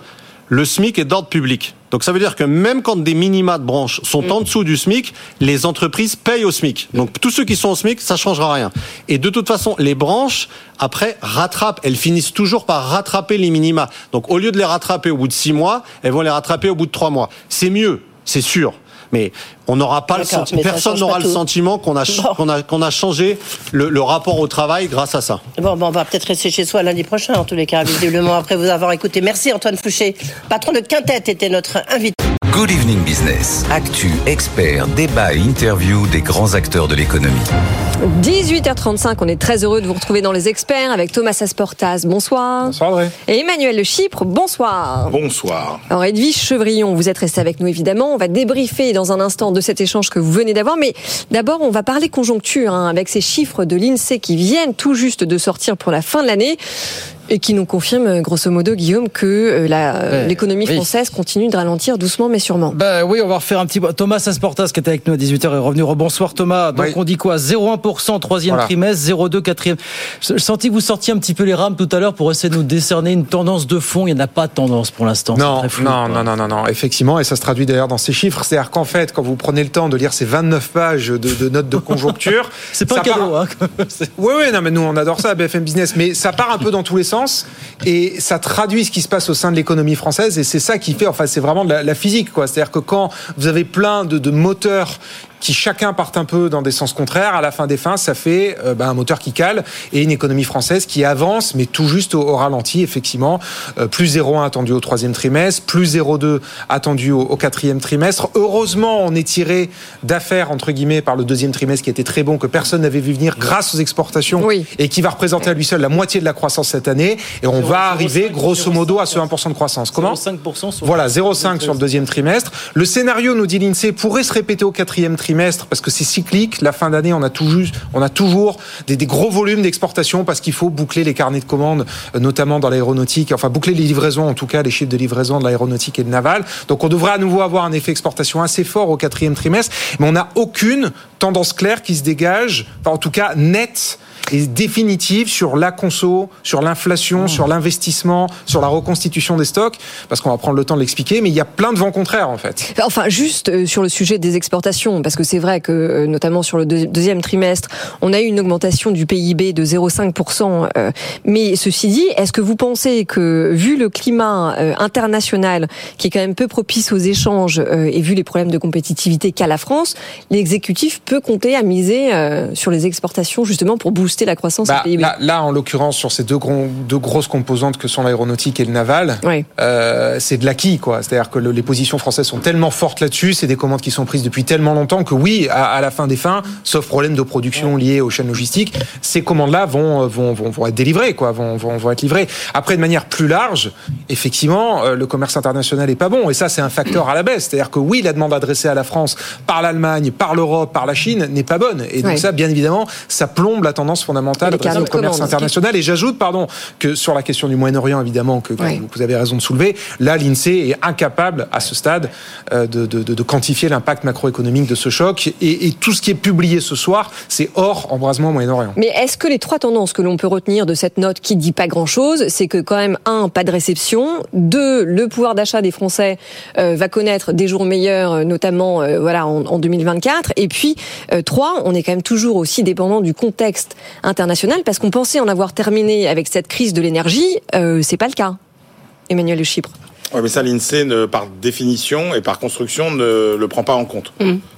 le SMIC est d'ordre public. Donc ça veut dire que même quand des minima de branches sont mmh. en dessous du SMIC, les entreprises payent au SMIC. Donc tous ceux qui sont au SMIC, ça changera rien. Et de toute façon, les branches, après, rattrapent. Elles finissent toujours par rattraper les minima. Donc au lieu de les rattraper au bout de six mois, elles vont les rattraper au bout de trois mois. C'est mieux, c'est sûr. Mais on n'aura pas le sentiment, personne n'aura le sentiment qu'on a, qu'on a, qu'on a changé le, rapport au travail grâce à ça. Bon, bon on va peut-être rester chez soi lundi prochain, en tous les cas, visiblement, après vous avoir écouté. Merci Antoine Fouché. Patron de Quintet était notre invité. Good Evening Business. Actu, expert, débat et interview des grands acteurs de l'économie. 18h35, on est très heureux de vous retrouver dans les experts avec Thomas Asportas. Bonsoir. Bonsoir André. Et Emmanuel Le Chypre, bonsoir. Bonsoir. Alors Edwige Chevrillon, vous êtes resté avec nous évidemment. On va débriefer dans un instant de cet échange que vous venez d'avoir. Mais d'abord, on va parler conjoncture hein, avec ces chiffres de l'INSEE qui viennent tout juste de sortir pour la fin de l'année. Et qui nous confirme, grosso modo, Guillaume, que euh, l'économie française continue de ralentir doucement mais sûrement. Ben oui, on va refaire un petit... Thomas Asportas, qui était avec nous à 18h, est revenu. Bonsoir Thomas. Donc on dit quoi? 0,1% troisième trimestre, 0,2 quatrième. Je sentis que vous sortiez un petit peu les rames tout à l'heure pour essayer de nous décerner une tendance de fond. Il n'y en a pas de tendance pour l'instant. Non, non, non, non, non, non, effectivement, et ça se traduit d'ailleurs dans ces chiffres. C'est-à-dire qu'en fait, quand vous prenez le temps de lire ces 29 pages de, notes de conjoncture... c'est pas un cadeau, hein Oui, oui, non, mais nous on adore ça à BFM Business, mais ça part un peu dans tous les sens et ça traduit ce qui se passe au sein de l'économie française et c'est ça qui fait, enfin c'est vraiment de la, physique quoi. C'est-à-dire que quand vous avez plein de, de moteurs qui chacun partent un peu dans des sens contraires, à la fin des fins, ça fait euh, ben, un moteur qui cale et une économie française qui avance, mais tout juste au, ralenti, effectivement. Euh, plus 0,1 attendu au troisième trimestre, plus 0,2 attendu au, quatrième trimestre. Heureusement, on est tiré d'affaires, entre guillemets, par le deuxième trimestre qui était très bon, que personne n'avait vu venir grâce aux exportations et qui va représenter à lui seul la moitié de la croissance cette année. Et on va arriver, grosso modo, à ce 1% de croissance. Comment 0,5% Voilà, 0,5 sur le deuxième trimestre. Le scénario, nous dit l'INSEE, pourrait se répéter au quatrième trimestre parce que c'est cyclique. La fin d'année, on a toujours, on a toujours des, gros volumes d'exportation parce qu'il faut boucler les carnets de commandes, euh, notamment dans l'aéronautique, enfin boucler les livraisons, en tout cas les chiffres de livraison de l'aéronautique et de naval. Donc on devrait à nouveau avoir un effet exportation assez fort au quatrième trimestre, mais on n'a aucune tendance claire qui se dégage, en tout cas nette et définitive sur la conso, sur l'inflation, sur l'investissement, sur la reconstitution des stocks, parce qu'on va prendre le temps de l'expliquer, mais il y a plein de vents contraires en fait. Enfin, juste euh, sur le sujet des exportations, parce que c'est vrai que euh, notamment sur le deux- deuxième trimestre, on a eu une augmentation du PIB de 0,5%. euh, Mais ceci dit, est-ce que vous pensez que vu le climat euh, international qui est quand même peu propice aux échanges euh, et vu les problèmes de compétitivité qu'a la France, l'exécutif peut compter à miser sur les exportations justement pour booster la croissance Bah, PIB là, là, en l'occurrence, sur ces deux, gros- deux grosses composantes que sont l'aéronautique et le naval, Oui. euh, c'est de l'acquis, quoi. C'est-à-dire que le- les positions françaises sont tellement fortes là-dessus, c'est des commandes qui sont prises depuis tellement longtemps que oui, à, à la fin des fins, sauf problème de production lié aux chaînes logistiques, ces commandes-là vont, vont, vont, vont être délivrées, quoi, vont, vont, être livrées. Après, de manière plus large, effectivement, euh, le commerce international est pas bon, et ça, c'est un facteur à la baisse. C'est-à-dire que oui, la demande adressée à la France par l'Allemagne, par l'Europe, par la Chine n'est pas bonne, et donc ça, bien évidemment, ça plombe la tendance fondamentale Et les adressée carnets au commerce commandes. international. Et j'ajoute, pardon, que sur la question du Moyen-Orient, évidemment, que, Ouais. vous avez raison de soulever, là, l'INSEE est incapable, à ce stade, euh, de, de- de- de quantifier l'impact macroéconomique de ce choc. Et, et tout ce qui est publié ce soir, c'est hors embrasement au Moyen-Orient. Mais est-ce que les trois tendances que l'on peut retenir de cette note qui dit pas grand-chose, c'est que quand même un, pas de réception, deux, le pouvoir d'achat des Français euh, va connaître des jours meilleurs, euh, notamment euh, voilà en, en 2024, et puis euh, trois, on est quand même toujours aussi dépendant du contexte international parce qu'on pensait en avoir terminé avec cette crise de l'énergie, euh, c'est pas le cas. Emmanuel Le Chypre. Ouais, mais ça, l'INSEE, ne- par définition et par construction, ne le prend pas en compte.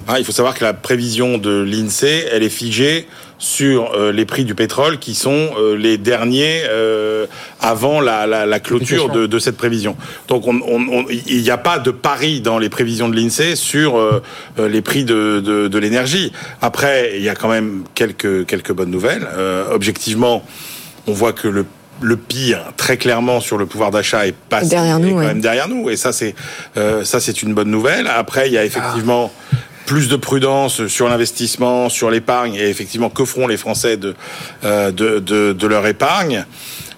Hein, il faut savoir que la prévision de l'INSEE, elle est figée sur euh, les prix du pétrole qui sont euh, les derniers euh, avant la, la, la clôture de, de cette prévision. Donc on- on- on- il n'y a pas de pari dans les prévisions de l'INSEE sur les prix de, de, de l'énergie. Après, il y a quand même quelques, quelques bonnes nouvelles. Objectivement, on voit que le le pire, très clairement, sur le pouvoir d'achat est passé, Derrière nous, est quand ouais. même derrière nous. Et ça, c'est euh, ça, c'est une bonne nouvelle. Après, il y a effectivement plus de prudence sur l'investissement, sur l'épargne, et effectivement, que feront les Français de euh, de, de, de leur épargne?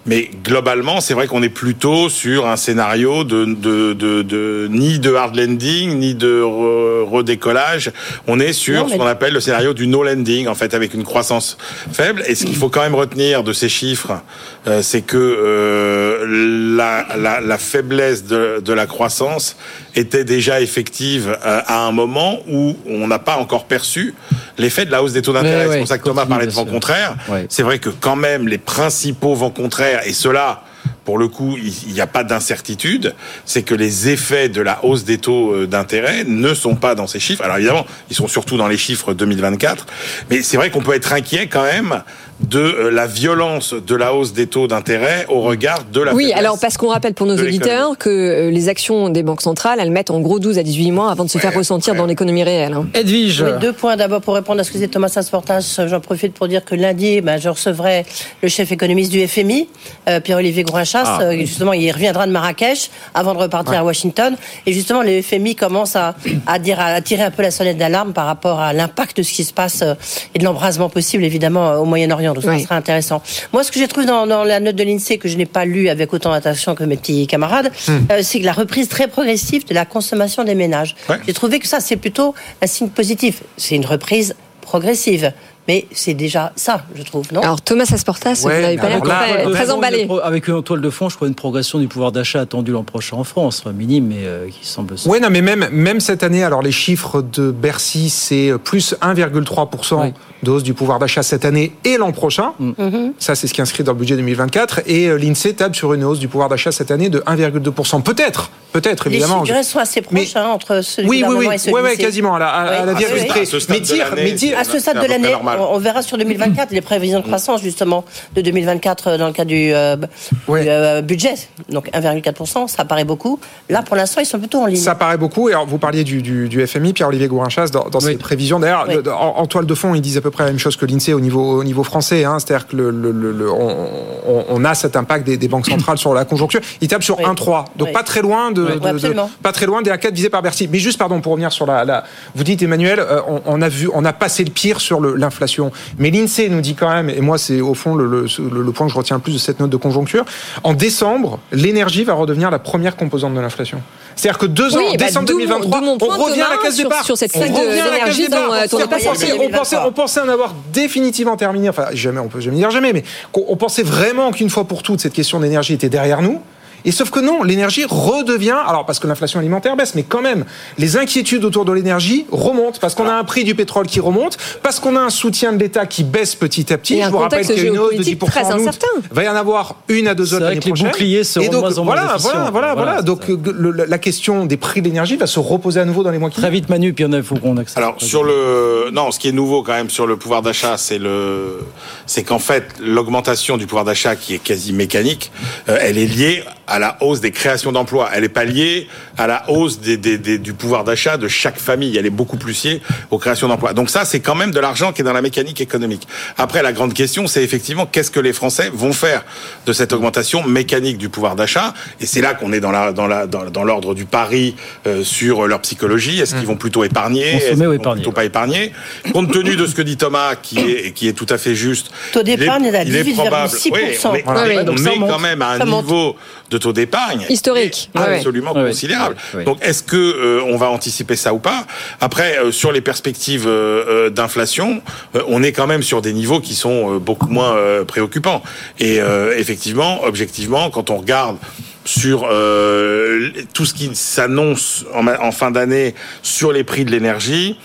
Mais globalement, c'est vrai qu'on est plutôt sur un scénario de, de, de, de- ni de hard landing, ni de re- redécollage. On est sur Non, ce qu'on appelle le scénario du no landing, en fait, avec une croissance faible. Et ce qu'il faut quand même retenir de ces chiffres, euh, c'est que euh, la, la, la faiblesse de, de la croissance était déjà effective euh, à un moment où on n'a pas encore perçu l'effet de la hausse des taux d'intérêt. Ouais, c'est pour ça que Thomas parlait de vent contraire. Ouais. C'est vrai que quand même les principaux vents contraires, et cela, pour le coup, il n'y a pas d'incertitude, c'est que les effets de la hausse des taux euh, d'intérêt ne sont pas dans ces chiffres. Alors évidemment, ils sont surtout dans les chiffres 2024, mais c'est vrai qu'on peut être inquiet quand même de euh, la violence de la hausse des taux d'intérêt au regard de la Oui, alors parce qu'on rappelle pour nos auditeurs que euh, les actions des banques centrales, elles mettent en gros 12 à 18 mois avant de se faire ressentir dans l'économie réelle. hein. Edwige. Oui, deux points. D'abord, pour répondre à ce que disait Thomas Asportas, j'en profite pour dire que lundi, ben, je recevrai le chef économiste du FMI, euh, Pierre-Olivier Ah. Euh, justement, il reviendra de Marrakech avant de repartir à Washington. Et justement, le FMI commence à, à, dire, à tirer un peu la sonnette d'alarme par rapport à l'impact de ce qui se passe euh, et de l'embrasement possible, évidemment, euh, au Moyen-Orient. Donc, Oui. ça sera intéressant. Moi, ce que j'ai trouvé dans, dans la note de l'INSEE, que je n'ai pas lu avec autant d'attention que mes petits camarades, euh, c'est que la reprise très progressive de la consommation des ménages. Ouais. J'ai trouvé que ça, c'est plutôt un signe positif. C'est une reprise progressive. Mais c'est déjà ça, je trouve, non? Alors Thomas Asportas, Ouais, vous n'avez pas l'air très, emballé. Avec une toile de fond, je crois une progression du pouvoir d'achat attendu l'an prochain en France, minime, mais euh, qui semble. Ouais, non, mais même, même cette année, alors les chiffres de Bercy, c'est plus 1,3% Oui. de hausse du pouvoir d'achat cette année et l'an prochain. Mhm. Ça, c'est ce qui est inscrit dans le budget 2024. Et euh, l'INSEE table sur une hausse du pouvoir d'achat cette année de 1,2%. Peut-être, peut-être, Les évidemment. chiffres sont assez Mais- proches hein, entre du Oui, oui, oui, et ouais, du ouais, lycée. quasiment, à la, à- à la Oui. virgule Ah, oui. près. À ce stade Mais de dire, mais dire, À ce stade de l'année, on verra sur 2024 les prévisions de croissance justement de 2024 euh, dans le cas du, euh, du, euh, budget. Donc 1,4%, ça paraît beaucoup. Là, pour l'instant, ils sont plutôt en ligne. Ça paraît beaucoup. Et alors, vous parliez du, du, du FMI, Pierre-Olivier Gourinchas, dans, dans ses prévisions. D'ailleurs, Oui. de- en, en toile de fond, ils disent à peu près la même chose que l'INSEE au niveau, au niveau français. Hein, C'est-à-dire que le, le- le- le- on, on- on a cet impact des, des banques centrales sur la conjoncture. Ils tapent sur 1,3. Donc Oui. pas très loin de, Oui. de- Oui, de- absolument. pas très loin des A4 visés par Bercy. Mais juste, pardon, pour revenir sur la, la- vous dites Emmanuel, euh, on, on a vu, on a passé le pire sur le- l'inflation. Mais l'INSEE nous dit quand même, et moi c'est au fond le, le- le- le point que je retiens le plus de cette note de conjoncture, en décembre, l'énergie va redevenir la première composante de l'inflation. C'est-à-dire que deux ans, Oui, bah, décembre d'où mon- 2023, d'où mon on revient à la case sur- départ. sur cette On revient à la case départ. dont, euh, pensait- on pensait, on pensait en avoir définitivement terminé. Enfin, jamais, on peut jamais dire jamais, mais on pensait vraiment qu'une fois pour toutes, cette question d'énergie était derrière nous. Et sauf que non, l'énergie redevient, alors parce que l'inflation alimentaire baisse, mais quand même, les inquiétudes autour de l'énergie remontent, parce qu'on a un prix du pétrole qui remonte, parce qu'on a un soutien de l'État qui baisse petit à petit. Et Je vous rappelle qu'il y a une hausse de géopolitique 10% très en août. incertain. Va y en avoir une à deux autres l'année les boucliers seront Et donc, moins en moins voilà, voilà, voilà, Donc, euh, le- la question des prix de l'énergie va se reposer à nouveau dans les mois qui Très vite, Manu, puis on a- faut qu'on accélère. Alors sur le non, ce qui est nouveau quand même sur le pouvoir d'achat, c'est le c'est qu'en fait l'augmentation du pouvoir d'achat qui est quasi mécanique, euh, elle est liée à la hausse des créations d'emplois. Elle est pas liée à la hausse des, des- des- du pouvoir d'achat de chaque famille. Elle est beaucoup plus liée aux créations d'emplois. Donc ça, c'est quand même de l'argent qui est dans la mécanique économique. Après, la grande question, c'est effectivement qu'est-ce que les Français vont faire de cette augmentation mécanique du pouvoir d'achat? Et c'est là qu'on est dans la dans la dans, dans l'ordre du pari euh, sur leur psychologie. Est-ce qu'ils vont plutôt épargner? Consommer Est-ce ou qu'ils vont épargner, plutôt pas épargner? Compte tenu de ce que dit Thomas, qui est qui est tout à fait juste. Taux est- d'épargne est à il est 18,6%. probable- oui, on est, Ouais, on quand même à un monte. niveau de taux d'épargne Historique. absolument Ouais, considérable. Ouais, ouais. Donc est-ce que euh, on va anticiper ça ou pas? Après, euh, sur les perspectives euh, euh, d'inflation, euh, on est quand même sur des niveaux qui sont euh, beaucoup moins euh, préoccupants. Et euh, effectivement, objectivement, quand on regarde sur euh, tout ce qui s'annonce en fin d'année sur les prix de l'énergie,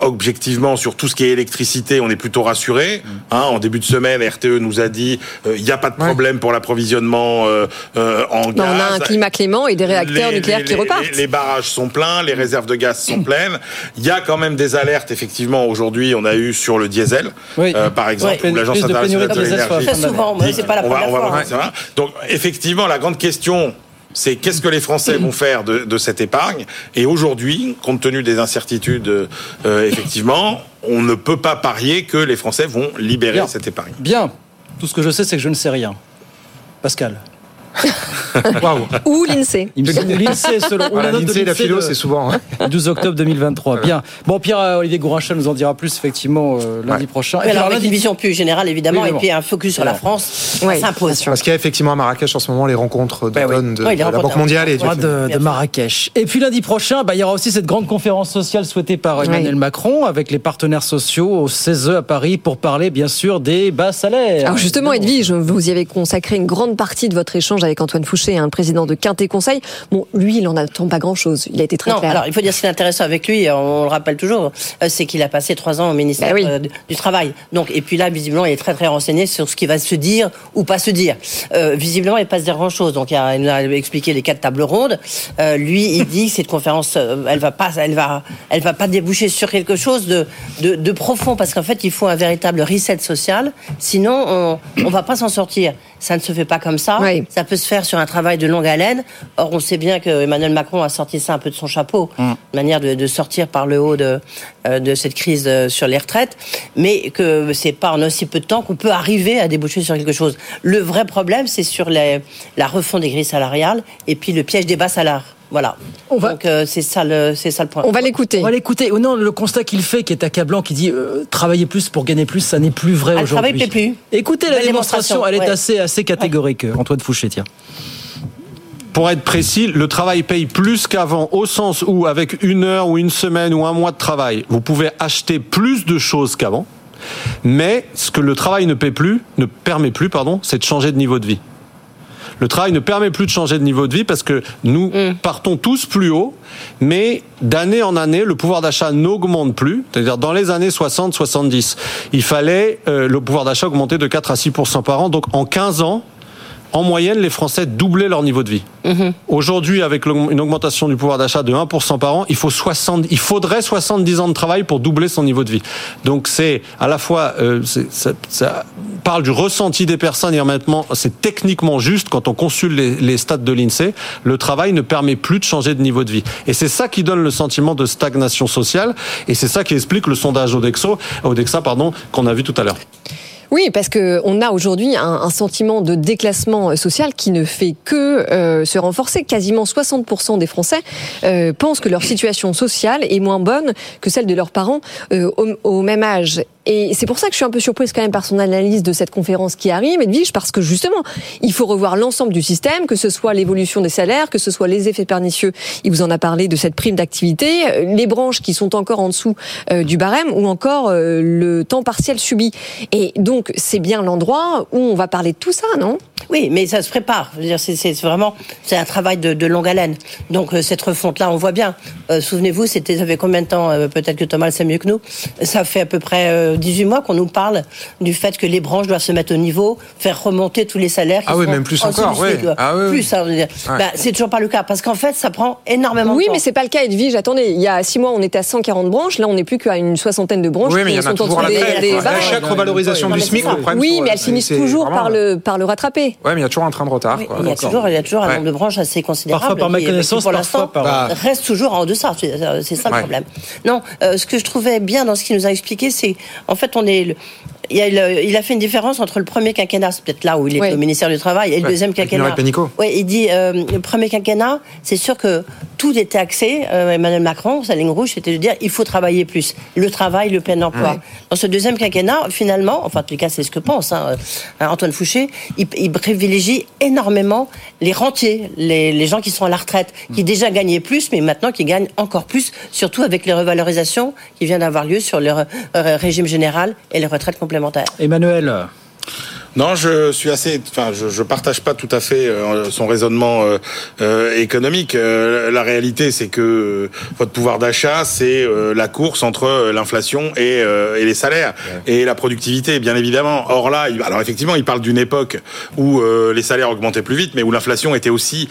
objectivement sur tout ce qui est électricité, on est plutôt rassuré. Hein, en début de semaine, RTE nous a dit euh, il n'y a pas de problème pour l'approvisionnement euh, euh, en gaz. on a un climat clément et des réacteurs Les- nucléaires les- qui les- repartent. Les, les barrages sont pleins, les réserves de gaz sont pleines. Il y a quand même des alertes, effectivement, aujourd'hui, on a eu sur le diesel, Oui. euh, par exemple, Oui. l'Agence internationale de l'énergie. Très souvent, mais c'est pas la On va- première on va fois. Donc, effectivement, la grande question, c'est qu'est-ce que les Français vont faire de, de cette épargne Et aujourd'hui, compte tenu des incertitudes, euh, effectivement, on ne peut pas parier que les Français vont libérer Bien. cette épargne. Bien. Tout ce que je sais, c'est que je ne sais rien. Pascal. Waouh. Ou l'INSEE. L'INSEE, selon Voilà, la note de la philo, de- c'est souvent. hein. le 12 octobre 2023. Bien. Bon, Pierre-Olivier Gouranchat nous en dira plus, effectivement, euh, lundi prochain. Puis, alors, alors, avec une lundi- vision plus générale, évidemment, Oui, et puis un focus sur la. France, Ouais, ça s'impose. Parce qu'il y a effectivement à Marrakech en ce moment les rencontres oui. de, Oui, de la Banque mondiale et du de. Marrakech. Et puis lundi prochain, bah, il y aura aussi cette grande conférence sociale souhaitée par Emmanuel Macron avec les partenaires sociaux au CESE à Paris pour parler bien sûr des bas salaires. Alors justement, Edwige, vous y avez consacré une grande partie de votre échange avec Antoine Fouché, un président de Quintet Conseil. Bon, lui, il en attend pas grand-chose. Il a été très Non, clair. alors il faut dire ce qui est intéressant avec lui, on le rappelle toujours, euh, c'est qu'il a passé trois ans au ministère Bah oui. euh, du Travail. Donc et puis là, visiblement, il est très très renseigné sur ce qui va se dire ou pas se dire. Euh, visiblement, il passe dire grand chose. Donc il, nous a expliqué les quatre tables rondes. Euh, lui, il dit que cette conférence, euh, elle va pas, elle va, elle va pas déboucher sur quelque chose de de, de profond parce qu'en fait, il faut un véritable reset social. Sinon, on on va pas s'en sortir. Ça ne se fait pas comme ça. Oui. Ça peut se faire sur un travail de longue haleine. Or, on sait bien que Emmanuel Macron a sorti ça un peu de son chapeau, Mm. une manière de, de sortir par le haut de, euh, de cette crise euh, sur les retraites, mais que c'est pas en aussi peu de temps qu'on peut arriver à déboucher sur quelque chose. Le vrai problème, c'est sur les, la refonte des grilles salariales et puis le piège des bas salaires. Voilà. Donc euh, c'est ça le c'est ça le point. On va l'écouter. On va l'écouter. Oh non, le constat qu'il fait, qui est accablant, qui dit euh, travailler plus pour gagner plus, ça n'est plus vrai Ah, le aujourd'hui. travail plaît plus. Écoutez la démonstration, démonstration, elle est assez, assez catégorique. euh, Antoine Fouché, tiens. Pour être précis, le travail paye plus qu'avant, au sens où, avec une heure ou une semaine ou un mois de travail, vous pouvez acheter plus de choses qu'avant. Mais ce que le travail ne paie plus, ne permet plus, pardon, c'est de changer de niveau de vie. Le travail ne permet plus de changer de niveau de vie parce que nous partons tous plus haut, mais d'année en année, le pouvoir d'achat n'augmente plus. C'est-à-dire dans les années 60-70, il fallait euh, le pouvoir d'achat augmenter de 4 à 6 par an. Donc en 15 ans, en moyenne, les Français doublaient leur niveau de vie. Mhm. Aujourd'hui, avec une augmentation du pouvoir d'achat de 1% par an, il, faut 60, il faudrait 70 ans de travail pour doubler son niveau de vie. Donc c'est à la fois, euh, ça, ça, parle du ressenti des personnes et en même temps, c'est techniquement juste quand on consulte les, les stats de l'INSEE, le travail ne permet plus de changer de niveau de vie. Et c'est ça qui donne le sentiment de stagnation sociale et c'est ça qui explique le sondage Odexo, Odexa pardon, qu'on a vu tout à l'heure. Oui, parce que on a aujourd'hui un, sentiment de déclassement social qui ne fait que euh, se renforcer. Quasiment 60% des Français euh, pensent que leur situation sociale est moins bonne que celle de leurs parents euh, au même âge. Et c'est pour ça que je suis un peu surprise quand même par son analyse de cette conférence qui arrive, Edwige, parce que justement, il faut revoir l'ensemble du système, que ce soit l'évolution des salaires, que ce soit les effets pernicieux. Il vous en a parlé de cette prime d'activité, les branches qui sont encore en dessous euh, du barème, ou encore euh, le temps partiel subi. Et donc, c'est bien l'endroit où on va parler de tout ça, non? Oui, mais ça se prépare. C'est vraiment c'est un travail de, longue haleine. Donc euh, cette refonte-là, on voit bien. Euh, Souvenez-vous, c'était ça fait combien de temps Peut-être que Thomas le sait mieux que nous. Ça fait à peu près 18 mois qu'on nous parle du fait que les branches doivent se mettre au niveau, faire remonter tous les salaires. Qui ah oui, même plus en encore. Oui. Ah oui, plus, ça, ouais. bah, c'est toujours pas le cas parce qu'en fait, ça prend énormément oui, de temps. Oui, mais c'est pas le cas, Edwige. Attendez, il y a 6 mois, on était à 140 branches. Là, on n'est plus qu'à une soixantaine de branches oui, mais il y en a toujours dessous la des, des à chaque revalorisation du SMIC, le problème. Oui, mais elles finissent toujours par le, par le rattraper. Oui, mais il y a toujours un train de retard. Il, y a toujours, il y a toujours un nombre de branches assez considérable. Parfois par méconnaissance, pour l'instant, par... reste toujours en deçà. C'est ça le problème. Non, euh, ce que je trouvais bien dans ce qu'il nous a expliqué, c'est en fait, on est. Il, a, il a, fait une différence entre le premier quinquennat, c'est peut-être là où il est oui. au ministère du Travail, et le deuxième quinquennat. Oui, il dit euh, le premier quinquennat, c'est sûr que tout était axé. Euh, Emmanuel Macron, sa ligne rouge, c'était de dire il faut travailler plus, le travail, le plein emploi. Ouais. Dans ce deuxième quinquennat, finalement, enfin en tout cas c'est ce que pense hein, Antoine Fouché, il, il, privilégie énormément les rentiers, les, les, gens qui sont à la retraite, qui déjà gagnaient plus, mais maintenant qui gagnent encore plus, surtout avec les revalorisations qui viennent d'avoir lieu sur le régime général et les retraites complémentaires. Emmanuel non, je suis assez. Enfin, je, je partage pas tout à fait euh, son raisonnement euh, euh, économique. la réalité, c'est que votre pouvoir d'achat, c'est la course entre l'inflation et, et, les salaires et la productivité, bien évidemment. Or là, il, alors effectivement, il parle d'une époque où les salaires augmentaient plus vite, mais où l'inflation était aussi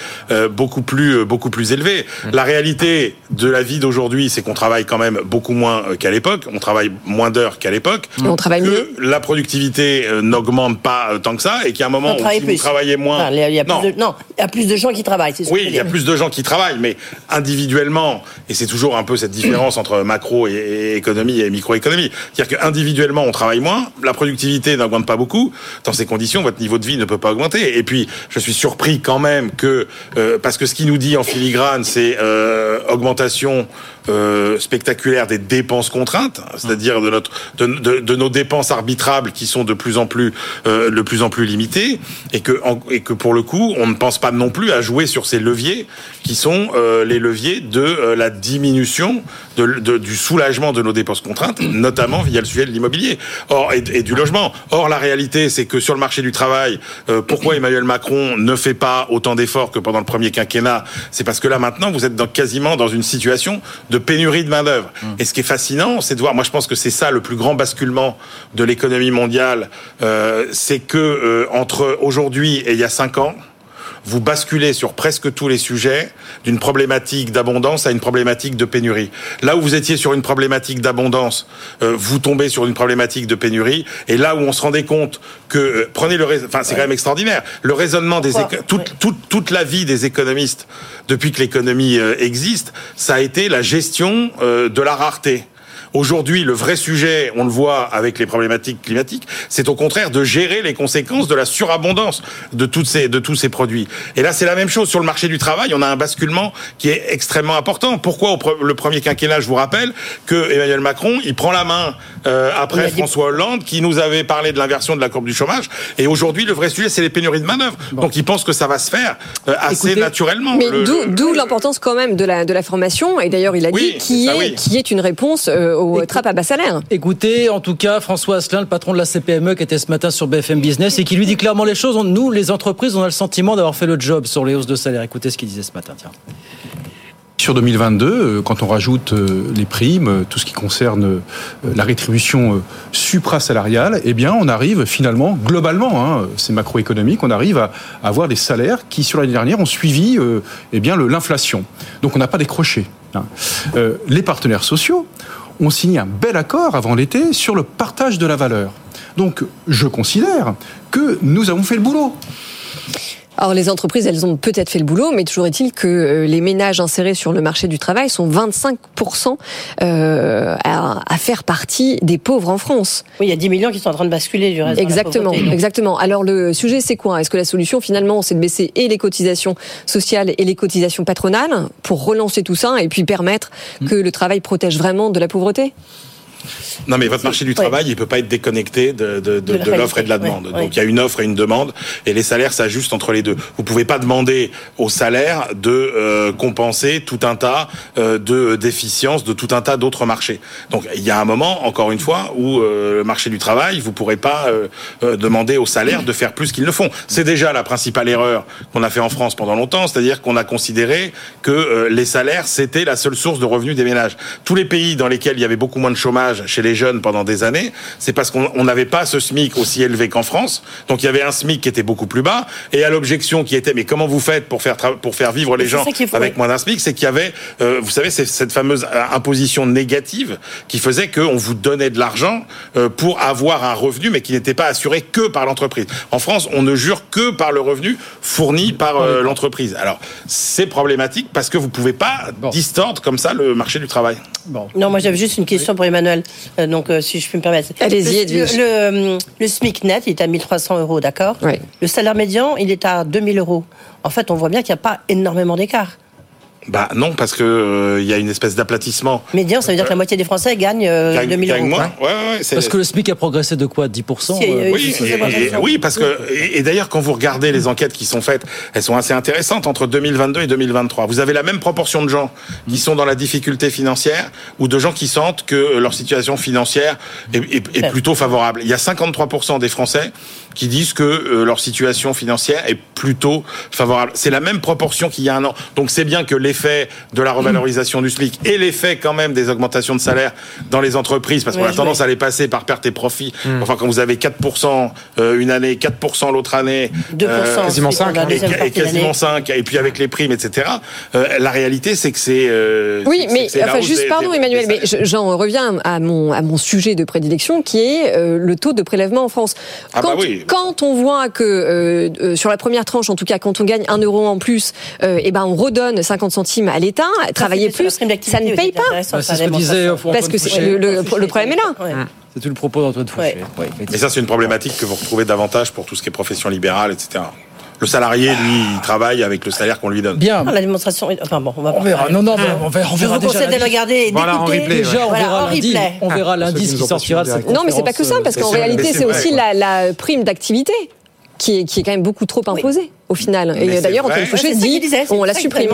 beaucoup plus beaucoup plus élevée. Mmh. La réalité de la vie d'aujourd'hui, c'est qu'on travaille quand même beaucoup moins qu'à l'époque. On travaille moins d'heures qu'à l'époque. On travaille que mieux. La productivité n'augmente pas tant que ça et qu'il y a un moment où si plus. vous travaillez moins. Non, il y a plus non. De, non, il y a plus de gens qui travaillent. C'est oui, il y a plus de gens qui travaillent, mais individuellement, et c'est toujours un peu cette différence entre macro et, économie et microéconomie. C'est-à-dire qu'individuellement, on travaille moins, la productivité n'augmente pas beaucoup. Dans ces conditions, votre niveau de vie ne peut pas augmenter. Et puis, je suis surpris quand même que, euh, parce que ce qu'il nous dit en filigrane, c'est euh, augmentation euh, spectaculaire des dépenses contraintes, c'est-à-dire de notre de, de, de, nos dépenses arbitrables qui sont de plus en plus euh, de plus en plus limitées et que en, et que pour le coup on ne pense pas non plus à jouer sur ces leviers qui sont euh, les leviers de euh, la diminution de, du soulagement de nos dépenses contraintes, notamment via le sujet de l'immobilier. Or et, et, du logement. Or la réalité c'est que sur le marché du travail, euh, pourquoi Emmanuel Macron ne fait pas autant d'efforts que pendant le premier quinquennat? C'est parce que là maintenant vous êtes dans, quasiment dans une situation de de pénurie de main-d'œuvre. Mmh. Et ce qui est fascinant, c'est de voir, moi je pense que c'est ça le plus grand basculement de l'économie mondiale, euh, c'est que euh, entre aujourd'hui et il y a cinq ans, vous basculez sur presque tous les sujets d'une problématique d'abondance à une problématique de pénurie. Là où vous étiez sur une problématique d'abondance, euh, vous tombez sur une problématique de pénurie. Et là où on se rendait compte que euh, prenez le, enfin c'est ouais. quand même extraordinaire, le raisonnement des éco... toute, ouais. toute, toute la vie des économistes depuis que l'économie euh, existe, ça a été la gestion de la rareté. Aujourd'hui, le vrai sujet, on le voit avec les problématiques climatiques, c'est au contraire de gérer les conséquences de la surabondance de, toutes ces, de tous ces produits. Et là, c'est la même chose sur le marché du travail. On a un basculement qui est extrêmement important. Pourquoi au pre le premier quinquennat, je vous rappelle que Emmanuel Macron, il prend la main euh, après François Hollande, qui nous avait parlé de l'inversion de la courbe du chômage. Et aujourd'hui, le vrai sujet, c'est les pénuries de manœuvre. Bon. Donc, il pense que ça va se faire euh, assez Écoutez, naturellement. Mais d'où l'importance quand même de la, de la formation. Et d'ailleurs, il a oui, dit qui est, oui. qui est une réponse euh, aux trappes à bas salaire. Écoutez, en tout cas, François Asselin, le patron de la CPME, qui était ce matin sur BFM Business et qui lui dit clairement les choses. Nous, les entreprises, on a le sentiment d'avoir fait le job sur les hausses de salaire. Écoutez ce qu'il disait ce matin. Tiens sur 2022, quand on rajoute les primes, tout ce qui concerne la rétribution suprasalariale, eh bien, on arrive finalement, globalement, hein, c'est macroéconomique, on arrive à, avoir des salaires qui, sur l'année dernière, ont suivi eh bien l'inflation. Donc, on n'a pas décroché. Hein. les partenaires sociaux ont signé un bel accord avant l'été sur le partage de la valeur. Donc, je considère que nous avons fait le boulot. Alors les entreprises, elles ont peut-être fait le boulot, mais toujours est-il que euh, les ménages insérés sur le marché du travail sont 25% euh, à, faire partie des pauvres en France. Oui, il y a 10 millions qui sont en train de basculer du reste. Exactement, de la exactement. Alors le sujet, c'est quoi? Est-ce que la solution finalement, c'est de baisser et les cotisations sociales et les cotisations patronales pour relancer tout ça et puis permettre hmm. que le travail protège vraiment de la pauvreté? Non, mais votre marché du travail, il peut pas être déconnecté de, de, de, de l'offre et de la demande. Donc il y a une offre et une demande, et les salaires s'ajustent entre les deux. Vous pouvez pas demander aux salaires de euh, compenser tout un tas euh, de déficiences de tout un tas d'autres marchés. Donc il y a un moment, encore une fois, où euh, le marché du travail, vous pourrez pas demander aux salaires de faire plus qu'ils ne font. C'est déjà la principale erreur qu'on a fait en France pendant longtemps, c'est-à-dire qu'on a considéré que les salaires c'était la seule source de revenus des ménages. Tous les pays dans lesquels il y avait beaucoup moins de chômage chez les jeunes pendant des années, c'est parce qu'on n'avait pas ce SMIC aussi élevé qu'en France. Donc il y avait un SMIC qui était beaucoup plus bas. Et à l'objection qui était, mais comment vous faites pour faire, pour faire vivre les gens avec moins d'un SMIC? C'est qu'il y avait, euh, vous savez, cette fameuse euh, imposition négative qui faisait qu'on vous donnait de l'argent euh, pour avoir un revenu, mais qui n'était pas assuré que par l'entreprise. En France, on ne jure que par le revenu fourni par l'entreprise. Alors c'est problématique parce que vous pouvez pas distordre comme ça le marché du travail. Bon. Non, moi j'avais juste une question pour Emmanuel. Euh, donc, euh, si je peux me permettre. Allez-y, le, le, le, SMIC net, il est à 1300 euros, d'accord oui. Le salaire médian, il est à 2000 euros. En fait, on voit bien qu'il n'y a pas énormément d'écart. Bah non, parce que il euh, y a une espèce d'aplatissement. Médian, ça veut dire que la moitié des Français gagnent, euh, gagne, 2000 euros. Moins. Ouais, ouais, parce que le SMIC a progressé de quoi 10% euh, Oui, oui, parce que et, d'ailleurs quand vous regardez les enquêtes qui sont faites, elles sont assez intéressantes entre 2022 et 2023. Vous avez la même proportion de gens qui sont dans la difficulté financière ou de gens qui sentent que leur situation financière est, est, est plutôt favorable. Il y a 53% des Français qui disent que leur situation financière est plutôt favorable. C'est la même proportion qu'il y a un an. Donc c'est bien que l'effet de la revalorisation du SMIC et l'effet quand même des augmentations de salaire dans les entreprises, parce qu'on a tendance à les passer par perte et profit. Hmm. Enfin, quand vous avez 4% euh, une année, 4% l'autre année, 2%, euh, quasiment 5, et, quasiment 5, et puis avec les primes, etc. Euh, la réalité, c'est que c'est. oui, mais enfin, juste pardon, Emmanuel, mais j'en reviens à mon à mon sujet de prédilection, qui est le taux de prélèvement en France. Ah bah quand, quand on voit que sur la première tranche, en tout cas, quand on gagne 1 euro en plus, et eh ben on redonne 50 centimes à l'État, travailler plus, ça ne paye pas. c'est ce que disait Parce que le, problème est là. C'est tout le propos d'Antoine Fouché. Mais ça, c'est une problématique que vous retrouvez davantage pour tout ce qui est profession libérale, etc. Le salarié, lui, il travaille avec le salaire qu'on lui donne. Bien. Ah, la démonstration. Enfin bon, on va. On verra. Non, non, on verra. On verra Je vous déjà. de regarder voilà, Déjà, on verra lundi. On verra lundi ce qui sortira de cette Non, mais c'est pas que ça, parce qu'en réalité, c'est aussi la prime d'activité qui est, qui est quand même beaucoup trop imposée au final. Et d'ailleurs, Antoine Fouché dit on la supprime.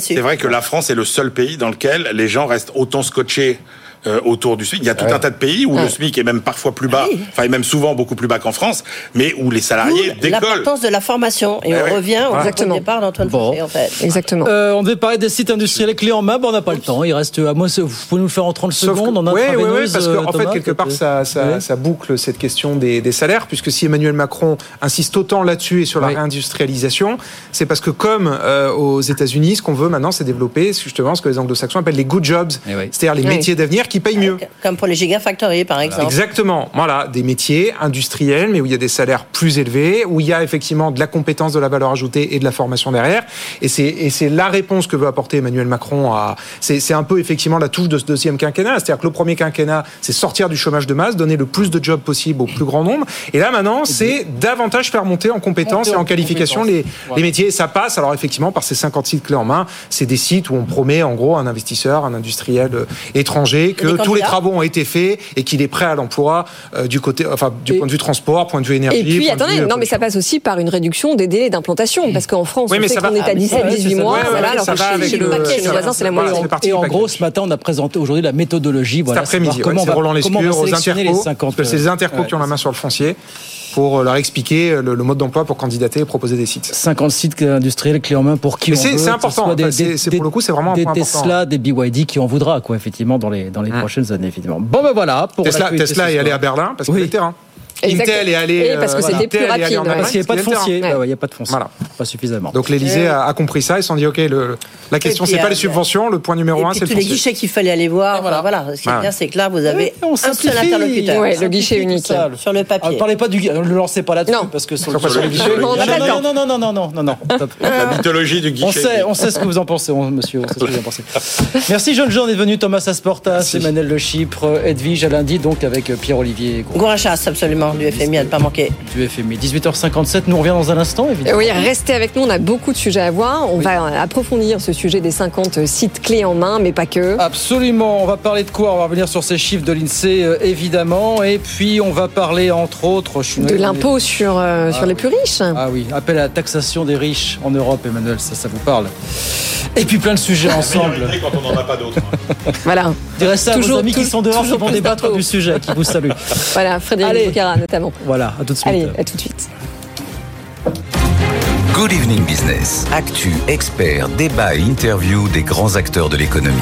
C'est vrai que la France est le seul pays dans lequel les gens restent autant scotchés euh, autour du SMIC. Il y a tout un tas de pays où le SMIC est même parfois plus bas, enfin même souvent beaucoup plus bas qu'en France, mais où les salariés décollent. L'importance de la formation et on revient au Exactement. départ d'Antoine Fouché en fait. Exactement. Euh, on devait parler des sites industriels clés en main, on n'a pas le temps. Il reste à moi, vous pouvez nous le faire en 30 secondes. En oui, oui, oui, parce qu'en en fait quelque part ça, ça, ça, boucle cette question des, des, salaires, puisque si Emmanuel Macron insiste autant là-dessus et sur la réindustrialisation, c'est parce que comme euh, aux États-Unis, ce qu'on veut maintenant, c'est développer justement ce que les Anglo-Saxons appellent les good jobs, eh c'est-à-dire les métiers d'avenir qui payent mieux pour les gigafactories, par exemple. Exactement. Voilà, des métiers industriels, mais où il y a des salaires plus élevés, où il y a effectivement de la compétence, de la valeur ajoutée et de la formation derrière. Et c'est la réponse que veut apporter Emmanuel Macron à. C'est un peu effectivement la touche de ce deuxième quinquennat. C'est-à-dire que le premier quinquennat, c'est sortir du chômage de masse, donner le plus de jobs possible au plus grand nombre. Et là maintenant, c'est davantage faire monter en compétences et en qualification les, les métiers. Et ça passe alors effectivement par ces 50 sites clés en main. C'est des sites où on promet en gros un investisseur, un industriel euh, étranger que tous les travaux ont été faits et qu'il est prêt à l'emploi euh, du côté, enfin du point de vue transport, point de vue énergie. Et puis attendez, non mais ça passe aussi par une réduction des délais d'implantation parce qu'en France, on sait qu'on est à 17-18 mois, voilà, alors que chez, le, chez nos voisins c'est la moyenne. Et en gros, ce matin, on a présenté aujourd'hui la méthodologie. Voilà, Cet après-midi, comment, on va sélectionner les 50 Parce que c'est les intercos qui ont la main sur le foncier. Pour leur expliquer le, le mode d'emploi pour candidater et proposer des sites. 50 sites industriels clés en main pour qui Mais on veut, c'est que ce important. Des, pour le coup, c'est vraiment un des point Tesla, important. des BYD qui en voudra, quoi, effectivement, dans les, dans les prochaines années, évidemment. Bon, ben voilà. Pour Tesla, Tesla est allé à Berlin parce qu'il Oui. le terrain. Intel est allé. Et parce que euh, c'était Intel plus est allé rapide, Parce qu'il n'y a pas de foncier. Bah ouais, Il n'y a pas de foncier. Voilà. Pas suffisamment. Donc l'Elysée a, a compris ça. Ils se sont dit ok, le, la question c'est pas euh, les subventions. Le point numéro Et un, c'est le tous les foncier. guichets qu'il fallait aller voir. Voilà. voilà. Ce qui est bien, c'est que là, vous avez on un seul interlocuteur. Ouais, le guichet unique. Sur le Ah, papier. parlez pas du ne le lancez pas là-dessus Non. parce que sur, le guichet. non, non, non, non, non, non, non. La mythologie du guichet. On sait, on sait ce que vous en pensez, on- monsieur. On sait ce que vous en pensez. Merci, jeune Jean, d'être venu. Thomas Asportas, Emmanuel Le Chypre, Edwige à lundi, donc avec Pierre-Olivier Gourachas, absolument, du FMI, à ne pas manquer. du FMI. 18h57, nous on revient dans un instant, évidemment. Oui, restez avec nous, on a beaucoup de sujets à voir. On va approfondir ce sujet des 50 sites clés en main, mais pas que. Absolument, on va parler de quoi? On va revenir sur ces chiffres de l'INSEE, euh, évidemment. Et puis, on va parler, entre autres... Je suis De l'impôt sur, euh, Ah sur les plus riches. Ah oui, appel à la taxation des riches en Europe, Emmanuel, ça, ça vous parle. Et puis plein de sujets ensemble. quand on n'en a pas d'autres. Voilà. Je dirais ça à Toujours- vos amis qui sont dehors, qui vont débattre du sujet, qui vous saluent. Voilà, Frédéric Allez. Notamment. Voilà, à tout de suite. Allez, à tout de suite. Good Evening Business. Actu, experts, débat et interview des grands acteurs de l'économie.